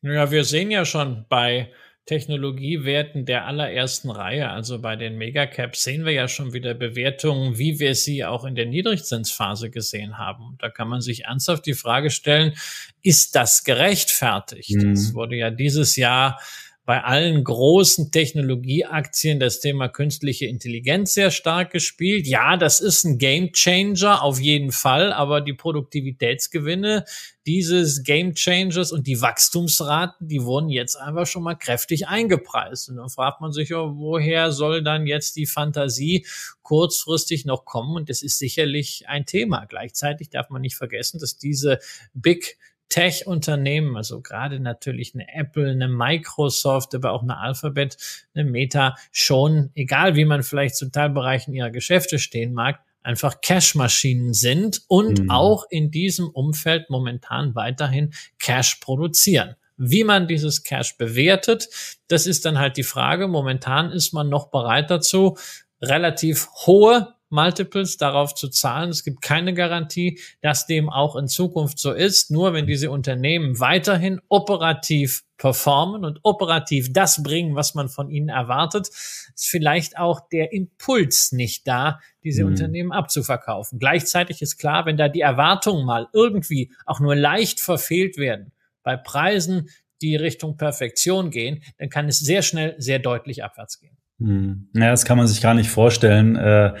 Ja, wir sehen ja schon bei Technologiewerten der allerersten Reihe, also bei den Megacaps, sehen wir ja schon wieder Bewertungen, wie wir sie auch in der Niedrigzinsphase gesehen haben. Da kann man sich ernsthaft die Frage stellen, ist das gerechtfertigt? Mhm. Es wurde ja dieses Jahr bei allen großen Technologieaktien das Thema künstliche Intelligenz sehr stark gespielt. Ja, das ist ein Game Changer auf jeden Fall, aber die Produktivitätsgewinne dieses Game Changers und die Wachstumsraten, die wurden jetzt einfach schon mal kräftig eingepreist. Und dann fragt man sich, woher soll dann jetzt die Fantasie kurzfristig noch kommen? Und das ist sicherlich ein Thema. Gleichzeitig darf man nicht vergessen, dass diese Big Tech-Unternehmen, also gerade natürlich eine Apple, eine Microsoft, aber auch eine Alphabet, eine Meta, schon, egal wie man vielleicht zu Teilbereichen ihrer Geschäfte stehen mag, einfach Cash-Maschinen sind und mhm. auch in diesem Umfeld momentan weiterhin Cash produzieren. Wie man dieses Cash bewertet, das ist dann halt die Frage. Momentan ist man noch bereit dazu, relativ hohe Multiples darauf zu zahlen. Es gibt keine Garantie, dass dem auch in Zukunft so ist. Nur wenn diese Unternehmen weiterhin operativ performen und operativ das bringen, was man von ihnen erwartet, ist vielleicht auch der Impuls nicht da, diese mhm. Unternehmen abzuverkaufen. Gleichzeitig ist klar, wenn da die Erwartungen mal irgendwie auch nur leicht verfehlt werden, bei Preisen, die Richtung Perfektion gehen, dann kann es sehr schnell sehr deutlich abwärts gehen. Hm. Ja, das kann man sich gar nicht vorstellen. Äh,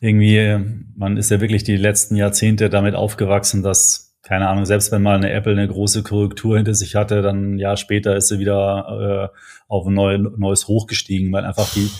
irgendwie, man ist ja wirklich die letzten Jahrzehnte damit aufgewachsen, dass, keine Ahnung, selbst wenn mal eine Apple eine große Korrektur hinter sich hatte, dann ein Jahr später ist sie wieder äh, auf ein neu, neues Hoch gestiegen, weil einfach die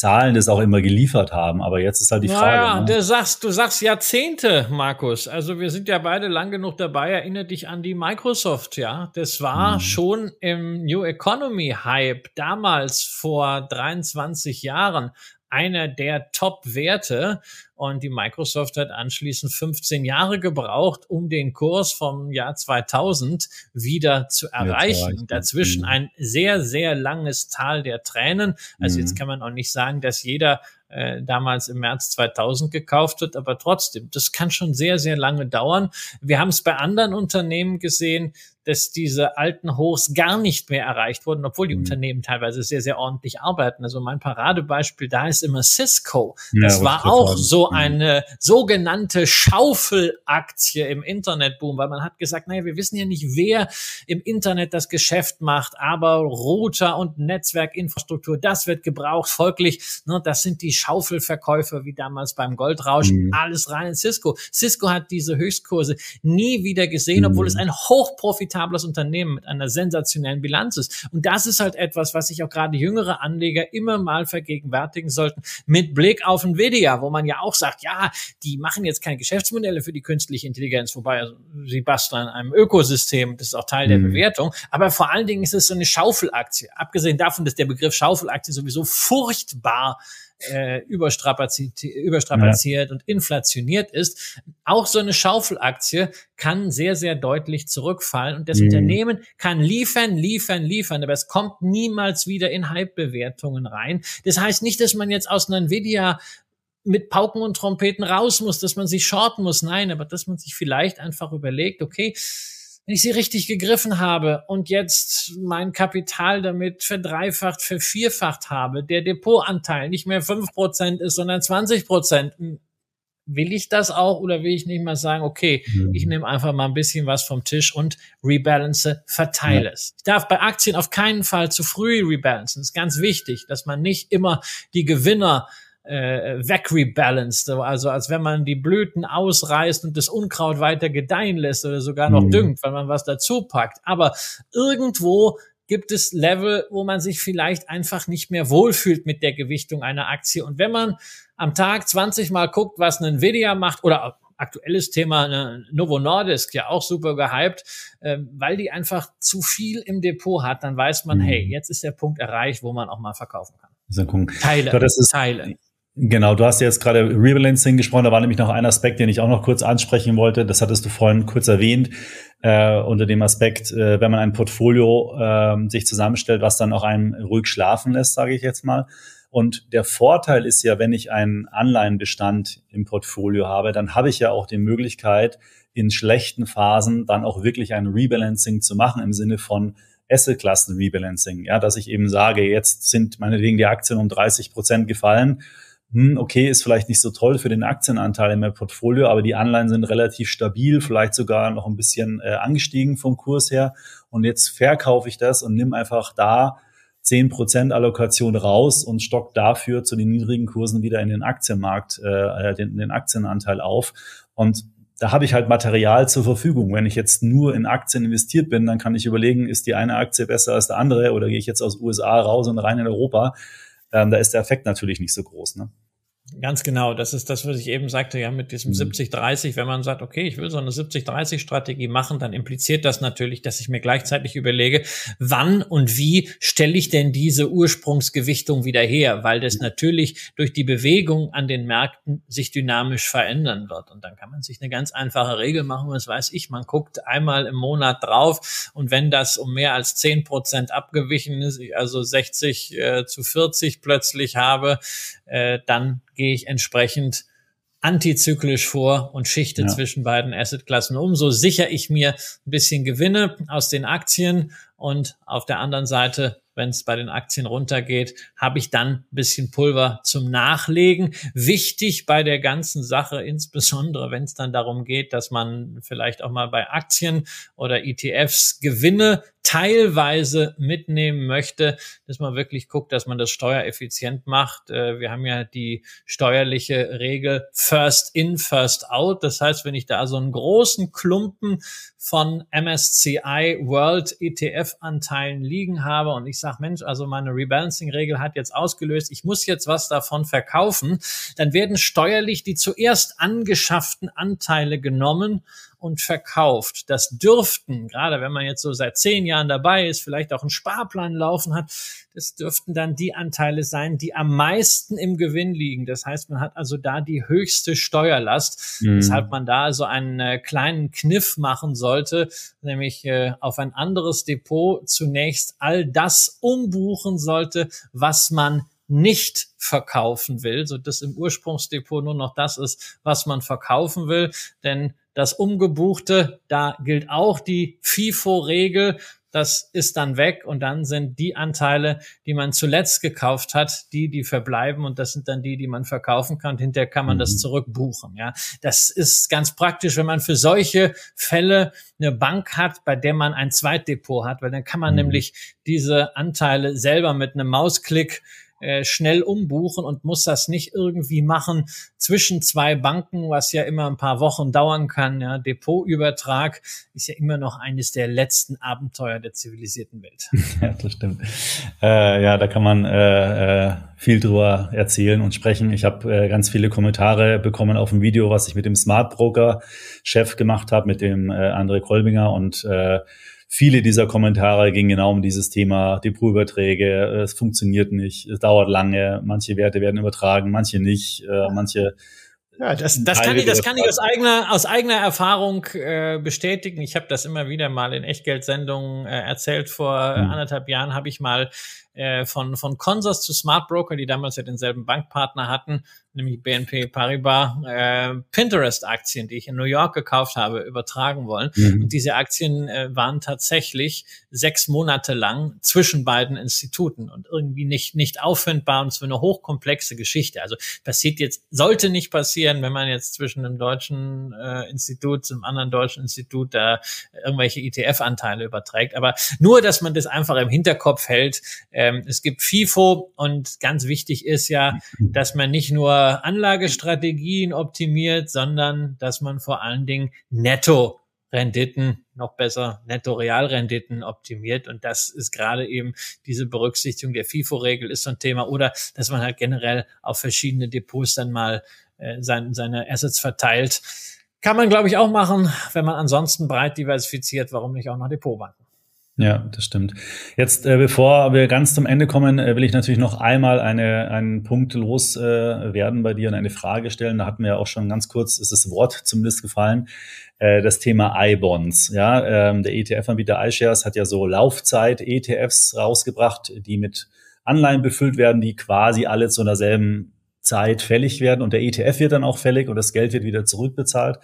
Zahlen das auch immer geliefert haben. Aber jetzt ist halt die Frage. Ja, ne? du sagst, du sagst Jahrzehnte, Markus. Also wir sind ja beide lang genug dabei. Erinnere dich an die Microsoft, ja. Das war hm. schon im New Economy Hype damals vor 23 Jahren einer der Top-Werte. Und die Microsoft hat anschließend 15 Jahre gebraucht, um den Kurs vom Jahr 2000 wieder zu erreichen. Ja, Dazwischen mhm. ein sehr, sehr langes Tal der Tränen. Also mhm. jetzt kann man auch nicht sagen, dass jeder äh, damals im März 2000 gekauft wird, aber trotzdem, das kann schon sehr, sehr lange dauern. Wir haben es bei anderen Unternehmen gesehen, dass diese alten Hochs gar nicht mehr erreicht wurden, obwohl die mhm. Unternehmen teilweise sehr, sehr ordentlich arbeiten. Also mein Paradebeispiel da ist immer Cisco. Das ja, war auch so mhm. eine sogenannte Schaufelaktie im Internetboom, weil man hat gesagt, naja, wir wissen ja nicht, wer im Internet das Geschäft macht, aber Router und Netzwerkinfrastruktur, das wird gebraucht. Folglich, ne, das sind die Schaufelverkäufer wie damals beim Goldrausch, mhm. alles rein in Cisco. Cisco hat diese Höchstkurse nie wieder gesehen, obwohl es mhm. ein hochprofitables profitables Unternehmen mit einer sensationellen Bilanz ist. Und das ist halt etwas, was sich auch gerade jüngere Anleger immer mal vergegenwärtigen sollten mit Blick auf Nvidia, wo man ja auch sagt, ja, die machen jetzt keine Geschäftsmodelle für die künstliche Intelligenz, wobei also, sie basteln an einem Ökosystem, das ist auch Teil mhm. der Bewertung, aber vor allen Dingen ist es so eine Schaufelaktie. Abgesehen davon, dass der Begriff Schaufelaktie sowieso furchtbar äh, überstrapaziert, überstrapaziert ja. und inflationiert ist. Auch so eine Schaufelaktie kann sehr, sehr deutlich zurückfallen und das mhm. Unternehmen kann liefern, liefern, liefern, aber es kommt niemals wieder in Hype-Bewertungen rein. Das heißt nicht, dass man jetzt aus einer Nvidia mit Pauken und Trompeten raus muss, dass man sich shorten muss. Nein, aber dass man sich vielleicht einfach überlegt, okay, wenn ich sie richtig gegriffen habe und jetzt mein Kapital damit verdreifacht, vervierfacht habe, der Depotanteil nicht mehr fünf Prozent ist, sondern 20%, hm, will ich das auch oder will ich nicht mal sagen, okay, mhm. ich nehme einfach mal ein bisschen was vom Tisch und rebalance, verteile ja. es. Ich darf bei Aktien auf keinen Fall zu früh rebalancen. Das ist ganz wichtig, dass man nicht immer die Gewinner äh, wegrebalanced, also als wenn man die Blüten ausreißt und das Unkraut weiter gedeihen lässt oder sogar noch mhm. düngt, weil man was dazu packt. Aber irgendwo gibt es Level, wo man sich vielleicht einfach nicht mehr wohlfühlt mit der Gewichtung einer Aktie. Und wenn man am Tag 20 Mal guckt, was ein Nvidia macht oder aktuelles Thema ne, Novo Nordisk, ja auch super gehypt, äh, weil die einfach zu viel im Depot hat, dann weiß man, mhm. hey, jetzt ist der Punkt erreicht, wo man auch mal verkaufen kann. Teile, das ist, Teile. Genau, du hast jetzt gerade Rebalancing gesprochen, da war nämlich noch ein Aspekt, den ich auch noch kurz ansprechen wollte. Das hattest du vorhin kurz erwähnt, äh, unter dem Aspekt, äh, wenn man ein Portfolio äh, sich zusammenstellt, was dann auch einen ruhig schlafen lässt, sage ich jetzt mal. Und der Vorteil ist ja, wenn ich einen Anleihenbestand im Portfolio habe, dann habe ich ja auch die Möglichkeit, in schlechten Phasen dann auch wirklich ein Rebalancing zu machen im Sinne von Asset-Klassen-Rebalancing. Ja, dass ich eben sage, jetzt sind meinetwegen die Aktien um 30 Prozent gefallen hm, okay, ist vielleicht nicht so toll für den Aktienanteil in meinem Portfolio, aber die Anleihen sind relativ stabil, vielleicht sogar noch ein bisschen äh, angestiegen vom Kurs her. Und jetzt verkaufe ich das und nimm einfach da zehn Prozent Allokation raus und stock dafür zu den niedrigen Kursen wieder in den Aktienmarkt, äh, den, den Aktienanteil auf. Und da habe ich halt Material zur Verfügung. Wenn ich jetzt nur in Aktien investiert bin, dann kann ich überlegen, ist die eine Aktie besser als der andere oder gehe ich jetzt aus USA raus und rein in Europa ähm, da ist der Effekt natürlich nicht so groß. Ne? Ganz genau, das ist das, was ich eben sagte, ja, mit diesem mhm. 70-30, wenn man sagt, okay, ich will so eine 70-30-Strategie machen, dann impliziert das natürlich, dass ich mir gleichzeitig überlege, wann und wie stelle ich denn diese Ursprungsgewichtung wieder her, weil das mhm. natürlich durch die Bewegung an den Märkten sich dynamisch verändern wird. Und dann kann man sich eine ganz einfache Regel machen, was weiß ich, man guckt einmal im Monat drauf und wenn das um mehr als 10 Prozent abgewichen ist, also 60 äh, zu 40 plötzlich habe, äh, dann gehe ich entsprechend antizyklisch vor und schichte ja. zwischen beiden Assetklassen um. So sichere ich mir ein bisschen Gewinne aus den Aktien und auf der anderen Seite, wenn es bei den Aktien runtergeht, habe ich dann ein bisschen Pulver zum Nachlegen. Wichtig bei der ganzen Sache, insbesondere wenn es dann darum geht, dass man vielleicht auch mal bei Aktien oder ETFs Gewinne teilweise mitnehmen möchte, dass man wirklich guckt, dass man das steuereffizient macht. Äh, wir haben ja die steuerliche Regel First in, First out. Das heißt, wenn ich da so einen großen Klumpen von MSCI World ETF-Anteilen liegen habe und ich sage, Mensch, also meine Rebalancing-Regel hat jetzt ausgelöst, ich muss jetzt was davon verkaufen, dann werden steuerlich die zuerst angeschafften Anteile genommen und verkauft. Das dürften, gerade wenn man jetzt so seit zehn Jahren dabei ist, vielleicht auch einen Sparplan laufen hat, das dürften dann die Anteile sein, die am meisten im Gewinn liegen. Das heißt, man hat also da die höchste Steuerlast, mhm. weshalb man da so einen äh, kleinen Kniff machen sollte, nämlich äh, auf ein anderes Depot zunächst all das umbuchen sollte, was man nicht verkaufen will, so dass im Ursprungsdepot nur noch das ist, was man verkaufen will. Denn das Umgebuchte, da gilt auch die FIFO-Regel. Das ist dann weg und dann sind die Anteile, die man zuletzt gekauft hat, die, die verbleiben und das sind dann die, die man verkaufen kann. Und hinterher kann man mhm. das zurückbuchen. Ja, das ist ganz praktisch, wenn man für solche Fälle eine Bank hat, bei der man ein Zweitdepot hat, weil dann kann man mhm. nämlich diese Anteile selber mit einem Mausklick äh, schnell umbuchen und muss das nicht irgendwie machen zwischen zwei Banken, was ja immer ein paar Wochen dauern kann. Ja, Depotübertrag ist ja immer noch eines der letzten Abenteuer der zivilisierten Welt. Ja, das stimmt. Äh, ja, da kann man äh, äh, viel drüber erzählen und sprechen. Ich habe äh, ganz viele Kommentare bekommen auf dem Video, was ich mit dem Smart Broker Chef gemacht habe, mit dem äh, André Kolbinger und äh, viele dieser Kommentare gingen genau um dieses Thema Depotüberträge. Es funktioniert nicht, es dauert lange, manche Werte werden übertragen, manche nicht, äh, manche ja, das, das kann ich, das kann ich aus eigener, aus eigener Erfahrung äh, bestätigen. Ich habe das immer wieder mal in Echtgeldsendungen äh, erzählt. Vor mhm. anderthalb Jahren habe ich mal äh, von, von Consors zu Smart Broker, die damals ja denselben Bankpartner hatten, nämlich BNP Paribas, äh, Pinterest-Aktien, die ich in New York gekauft habe, übertragen wollen. Mhm. Und diese Aktien äh, waren tatsächlich sechs Monate lang zwischen beiden Instituten und irgendwie nicht, nicht auffindbar und war eine hochkomplexe Geschichte. Also passiert jetzt, sollte nicht passieren, wenn man jetzt zwischen einem deutschen äh, Institut zum anderen deutschen Institut da irgendwelche ETF-Anteile überträgt. Aber nur, dass man das einfach im Hinterkopf hält. Ähm, es gibt FIFO und ganz wichtig ist ja, dass man nicht nur Anlagestrategien optimiert, sondern dass man vor allen Dingen Netto-Renditen, noch besser Netto-Realrenditen optimiert. Und das ist gerade eben diese Berücksichtigung der FIFO-Regel ist so ein Thema. Oder dass man halt generell auf verschiedene Depots dann mal äh, sein, seine Assets verteilt. Kann man, glaube ich, auch machen, wenn man ansonsten breit diversifiziert. Warum nicht auch noch Depotbanken? Ja, das stimmt. Jetzt, äh, bevor wir ganz zum Ende kommen, äh, will ich natürlich noch einmal eine, einen Punkt loswerden äh, bei dir und eine Frage stellen. Da hatten wir ja auch schon ganz kurz, ist das Wort zumindest gefallen, äh, das Thema iBonds. Ja, ähm, der ETF-Anbieter iShares hat ja so Laufzeit-ETFs rausgebracht, die mit Anleihen befüllt werden, die quasi alle zu derselben Zeit fällig werden und der ETF wird dann auch fällig und das Geld wird wieder zurückbezahlt.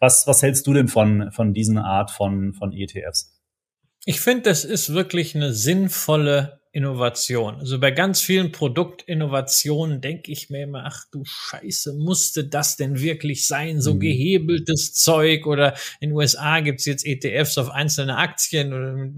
Was, was hältst du denn von, von diesen Art von, von ETFs? Ich finde, das ist wirklich eine sinnvolle Innovation. Also bei ganz vielen Produktinnovationen denke ich mir immer, ach du Scheiße, musste das denn wirklich sein? So mhm. gehebeltes Zeug oder in den USA gibt's jetzt ETFs auf einzelne Aktien oder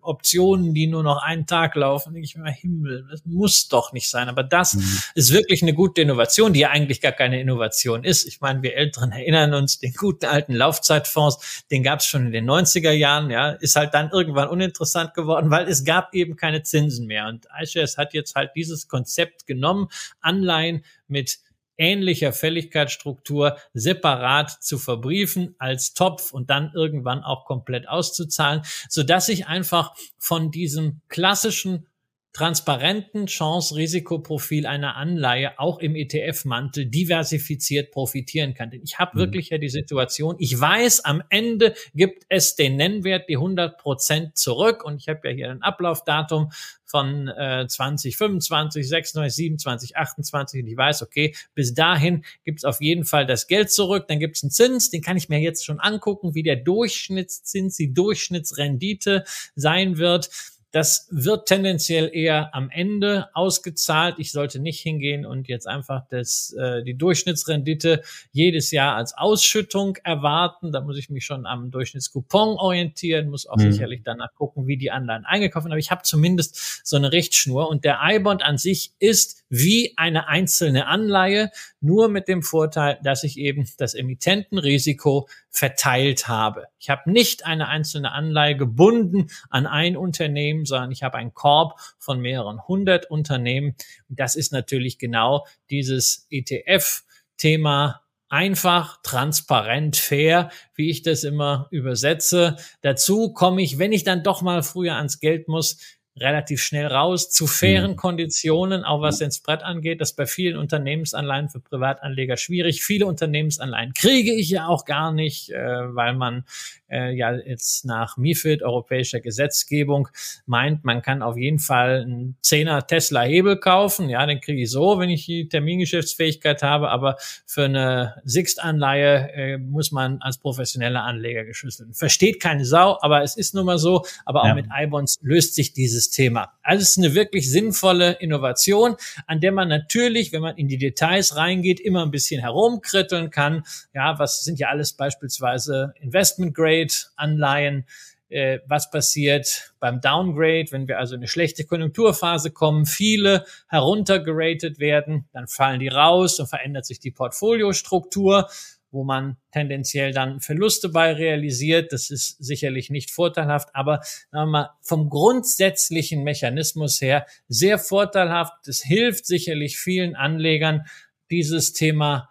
Optionen, die nur noch einen Tag laufen. Denke ich mir, Himmel, das muss doch nicht sein. Aber das mhm. ist wirklich eine gute Innovation, die ja eigentlich gar keine Innovation ist. Ich meine, wir Älteren erinnern uns, den guten alten Laufzeitfonds, den gab's schon in den 90er Jahren, ja, ist halt dann irgendwann uninteressant geworden, weil es gab eben keine Zinsen Zinsen mehr. Und iShares hat jetzt halt dieses Konzept genommen, Anleihen mit ähnlicher Fälligkeitsstruktur separat zu verbriefen als Topf und dann irgendwann auch komplett auszuzahlen, so dass ich einfach von diesem klassischen transparenten Chance-Risikoprofil einer Anleihe auch im ETF-Mantel diversifiziert profitieren kann. Denn ich habe mhm. wirklich ja die Situation, ich weiß, am Ende gibt es den Nennwert, die 100 Prozent zurück und ich habe ja hier ein Ablaufdatum von äh, 2025, 26, 27, 28 und ich weiß, okay, bis dahin gibt es auf jeden Fall das Geld zurück, dann gibt es einen Zins, den kann ich mir jetzt schon angucken, wie der Durchschnittszins, die Durchschnittsrendite sein wird Das wird tendenziell eher am Ende ausgezahlt. Ich sollte nicht hingehen und jetzt einfach das, äh, die Durchschnittsrendite jedes Jahr als Ausschüttung erwarten. Da muss ich mich schon am Durchschnittscoupon orientieren, muss auch mhm. sicherlich danach gucken, wie die Anleihen eingekauft werden. Aber ich habe zumindest so eine Richtschnur. Und der iBond an sich ist wie eine einzelne Anleihe, nur mit dem Vorteil, dass ich eben das Emittentenrisiko verteilt habe. Ich habe nicht eine einzelne Anleihe gebunden an ein Unternehmen, sondern ich habe einen Korb von mehreren hundert Unternehmen. das ist natürlich genau dieses ETF-Thema einfach, transparent, fair, wie ich das immer übersetze. Dazu komme ich, wenn ich dann doch mal früher ans Geld muss, relativ schnell raus zu fairen mhm. Konditionen, auch was den Spread angeht. Das ist bei vielen Unternehmensanleihen für Privatanleger schwierig. Viele Unternehmensanleihen kriege ich ja auch gar nicht, äh, weil man äh, ja jetzt nach MIFID, europäischer Gesetzgebung, meint, man kann auf jeden Fall einen Zehner Tesla Hebel kaufen. Ja, den kriege ich so, wenn ich die Termingeschäftsfähigkeit habe. Aber für eine Sixt-Anleihe äh, muss man als professioneller Anleger geschlüsselt. Versteht keine Sau, aber es ist nun mal so. Aber auch ja. mit iBonds löst sich dieses Thema. Also es ist eine wirklich sinnvolle Innovation, an der man natürlich, wenn man in die Details reingeht, immer ein bisschen herumkritteln kann. Ja, was sind ja alles beispielsweise Investment Grade Anleihen? Äh, was passiert beim Downgrade, wenn wir also in eine schlechte Konjunkturphase kommen, viele heruntergeratet werden, dann fallen die raus und verändert sich die Portfoliostruktur wo man tendenziell dann Verluste bei realisiert. Das ist sicherlich nicht vorteilhaft, aber mal, vom grundsätzlichen Mechanismus her sehr vorteilhaft. Es hilft sicherlich vielen Anlegern, dieses Thema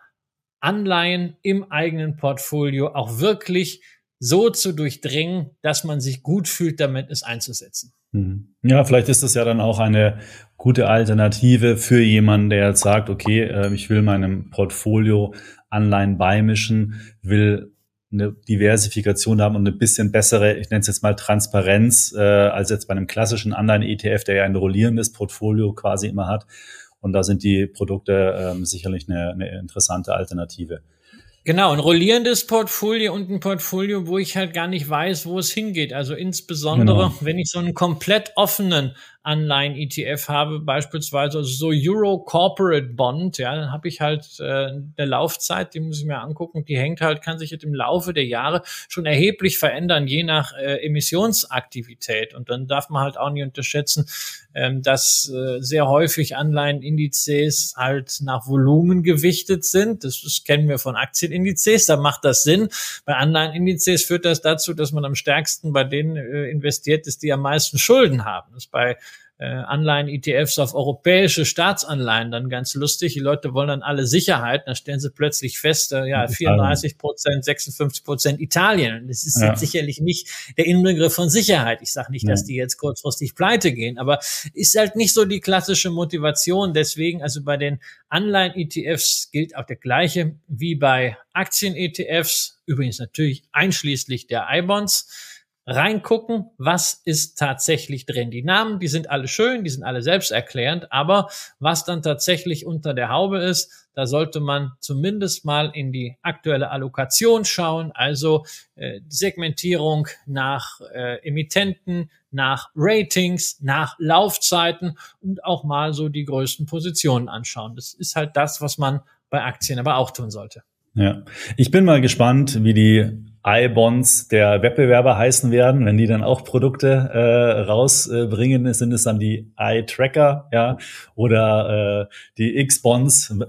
Anleihen im eigenen Portfolio auch wirklich so zu durchdringen, dass man sich gut fühlt, damit es einzusetzen. Mhm. Ja, vielleicht ist das ja dann auch eine gute Alternative für jemanden, der jetzt sagt, okay, äh, ich will meinem Portfolio Anleihen beimischen, will eine Diversifikation haben und eine bisschen bessere, ich nenne es jetzt mal Transparenz, äh, als jetzt bei einem klassischen Anleihen-ETF, der ja ein rollierendes Portfolio quasi immer hat. Und da sind die Produkte ähm, sicherlich eine, eine interessante Alternative. Genau, ein rollierendes Portfolio und ein Portfolio, wo ich halt gar nicht weiß, wo es hingeht. Also insbesondere, genau. wenn ich so einen komplett offenen Anleihen-ETF habe, beispielsweise so Euro Corporate Bond, ja, dann habe ich halt äh, eine Laufzeit, die muss ich mir angucken, die hängt halt, kann sich halt im Laufe der Jahre schon erheblich verändern, je nach äh, Emissionsaktivität. Und dann darf man halt auch nicht unterschätzen, ähm, dass äh, sehr häufig Anleihenindizes halt nach Volumen gewichtet sind. Das, das kennen wir von Aktienindizes, da macht das Sinn. Bei Anleihenindizes führt das dazu, dass man am stärksten bei denen äh, investiert ist, die am meisten Schulden haben. Das ist bei äh, Anleihen-ETFs auf europäische Staatsanleihen dann ganz lustig. Die Leute wollen dann alle Sicherheit, dann stellen sie plötzlich fest, äh, ja, 34 Prozent, 56 Prozent Italien. Das ist ja. jetzt sicherlich nicht der Inbegriff von Sicherheit. Ich sage nicht, ja. dass die jetzt kurzfristig pleite gehen, aber ist halt nicht so die klassische Motivation. Deswegen, also bei den Anleihen-ETFs gilt auch der gleiche wie bei Aktien-ETFs, übrigens natürlich einschließlich der I-Bonds reingucken, was ist tatsächlich drin. Die Namen, die sind alle schön, die sind alle selbsterklärend, aber was dann tatsächlich unter der Haube ist, da sollte man zumindest mal in die aktuelle Allokation schauen, also äh, Segmentierung nach äh, Emittenten, nach Ratings, nach Laufzeiten und auch mal so die größten Positionen anschauen. Das ist halt das, was man bei Aktien aber auch tun sollte. Ja, ich bin mal gespannt, wie die I-Bonds der Wettbewerber heißen werden, wenn die dann auch Produkte äh, rausbringen, äh, sind es dann die I-Tracker, ja, oder äh, die X-Bonds.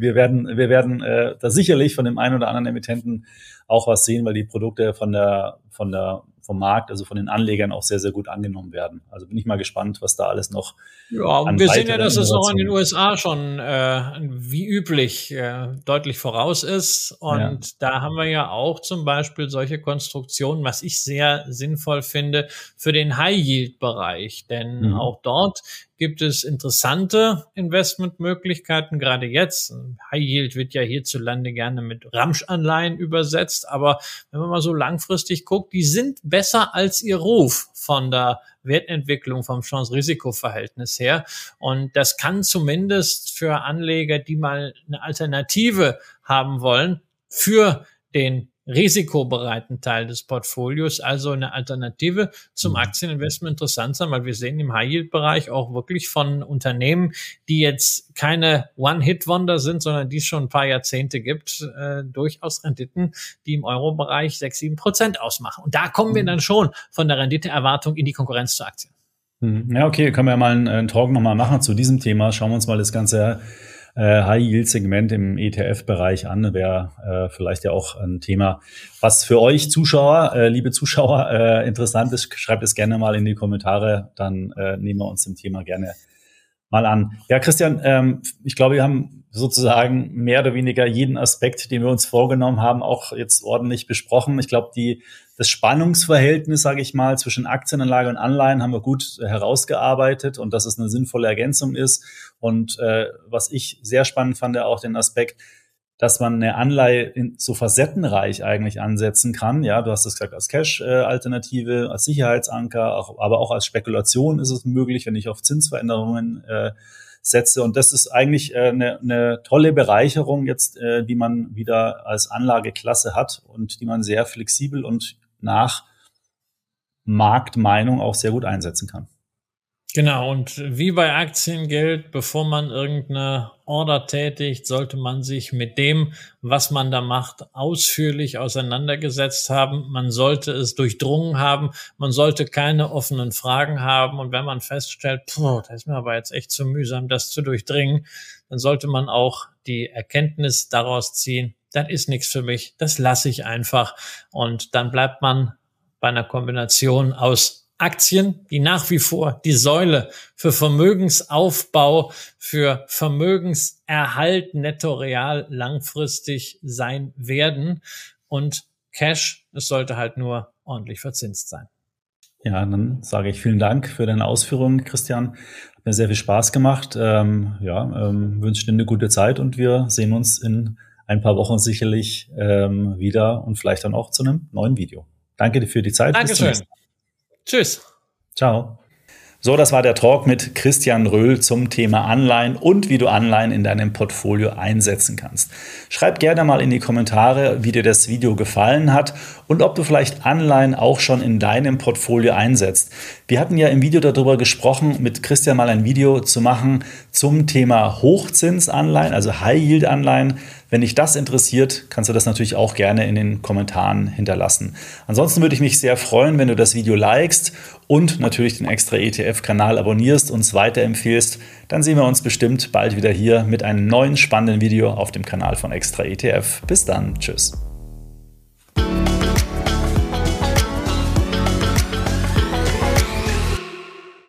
Wir werden, wir werden äh, da sicherlich von dem einen oder anderen Emittenten auch was sehen, weil die Produkte von der von der vom Markt, also von den Anlegern auch sehr, sehr gut angenommen werden. Also bin ich mal gespannt, was da alles noch. Ja, wir sehen ja, dass es auch in den USA schon äh, wie üblich äh, deutlich voraus ist. Und ja. da haben wir ja auch zum Beispiel solche Konstruktionen, was ich sehr sinnvoll finde, für den High-Yield-Bereich. Denn mhm. auch dort gibt es interessante Investmentmöglichkeiten, gerade jetzt. High Yield wird ja hierzulande gerne mit Ramschanleihen übersetzt, aber wenn man mal so langfristig guckt, die sind besser als ihr Ruf von der Wertentwicklung vom Chance-Risiko-Verhältnis her. Und das kann zumindest für Anleger, die mal eine Alternative haben wollen, für den risikobereiten Teil des Portfolios, also eine Alternative zum mhm. Aktieninvestment interessant sein, weil wir sehen im High-Yield-Bereich auch wirklich von Unternehmen, die jetzt keine One-Hit-Wonder sind, sondern die es schon ein paar Jahrzehnte gibt, äh, durchaus Renditen, die im Euro-Bereich 6, 7 Prozent ausmachen. Und da kommen wir mhm. dann schon von der Renditeerwartung in die Konkurrenz zu Aktien. Mhm. Ja, okay, können wir ja mal einen, einen Talk nochmal machen zu diesem Thema. Schauen wir uns mal das Ganze äh, High-Yield-Segment im ETF-Bereich an. Wäre äh, vielleicht ja auch ein Thema, was für euch Zuschauer, äh, liebe Zuschauer, äh, interessant ist. Schreibt es gerne mal in die Kommentare, dann äh, nehmen wir uns dem Thema gerne mal an. Ja, Christian, ähm, ich glaube, wir haben sozusagen mehr oder weniger jeden Aspekt, den wir uns vorgenommen haben, auch jetzt ordentlich besprochen. Ich glaube, die das Spannungsverhältnis, sage ich mal, zwischen Aktienanlage und Anleihen haben wir gut herausgearbeitet und dass es eine sinnvolle Ergänzung ist. Und äh, was ich sehr spannend fand, auch den Aspekt, dass man eine Anleihe in, so facettenreich eigentlich ansetzen kann. Ja, du hast es gesagt, als Cash-Alternative, als Sicherheitsanker, auch, aber auch als Spekulation ist es möglich, wenn ich auf Zinsveränderungen äh, setze. Und das ist eigentlich äh, eine, eine tolle Bereicherung jetzt, äh, die man wieder als Anlageklasse hat und die man sehr flexibel und nach Marktmeinung auch sehr gut einsetzen kann. Genau, und wie bei Aktien gilt, bevor man irgendeine Order tätigt, sollte man sich mit dem, was man da macht, ausführlich auseinandergesetzt haben. Man sollte es durchdrungen haben. Man sollte keine offenen Fragen haben. Und wenn man feststellt, puh, das ist mir aber jetzt echt zu mühsam, das zu durchdringen, dann sollte man auch die Erkenntnis daraus ziehen, das ist nichts für mich, das lasse ich einfach. Und dann bleibt man bei einer Kombination aus Aktien, die nach wie vor die Säule für Vermögensaufbau, für Vermögenserhalt netto real langfristig sein werden. Und Cash, es sollte halt nur ordentlich verzinst sein. Ja, dann sage ich vielen Dank für deine Ausführungen, Christian. Hat mir sehr viel Spaß gemacht. Ähm, ja, ähm, wünsche dir eine gute Zeit und wir sehen uns in ein paar Wochen sicherlich ähm, wieder und vielleicht dann auch zu einem neuen Video. Danke dir für die Zeit. Dankeschön. Tschüss. Ciao. So, das war der Talk mit Christian Röhl zum Thema Anleihen und wie du Anleihen in deinem Portfolio einsetzen kannst. Schreib gerne mal in die Kommentare, wie dir das Video gefallen hat und ob du vielleicht Anleihen auch schon in deinem Portfolio einsetzt. Wir hatten ja im Video darüber gesprochen, mit Christian mal ein Video zu machen zum Thema Hochzinsanleihen, also High-Yield-Anleihen. Wenn dich das interessiert, kannst du das natürlich auch gerne in den Kommentaren hinterlassen. Ansonsten würde ich mich sehr freuen, wenn du das Video likest und natürlich den extra ETF-Kanal abonnierst, und es weiterempfehlst. Dann sehen wir uns bestimmt bald wieder hier mit einem neuen spannenden Video auf dem Kanal von Extra ETF. Bis dann, tschüss.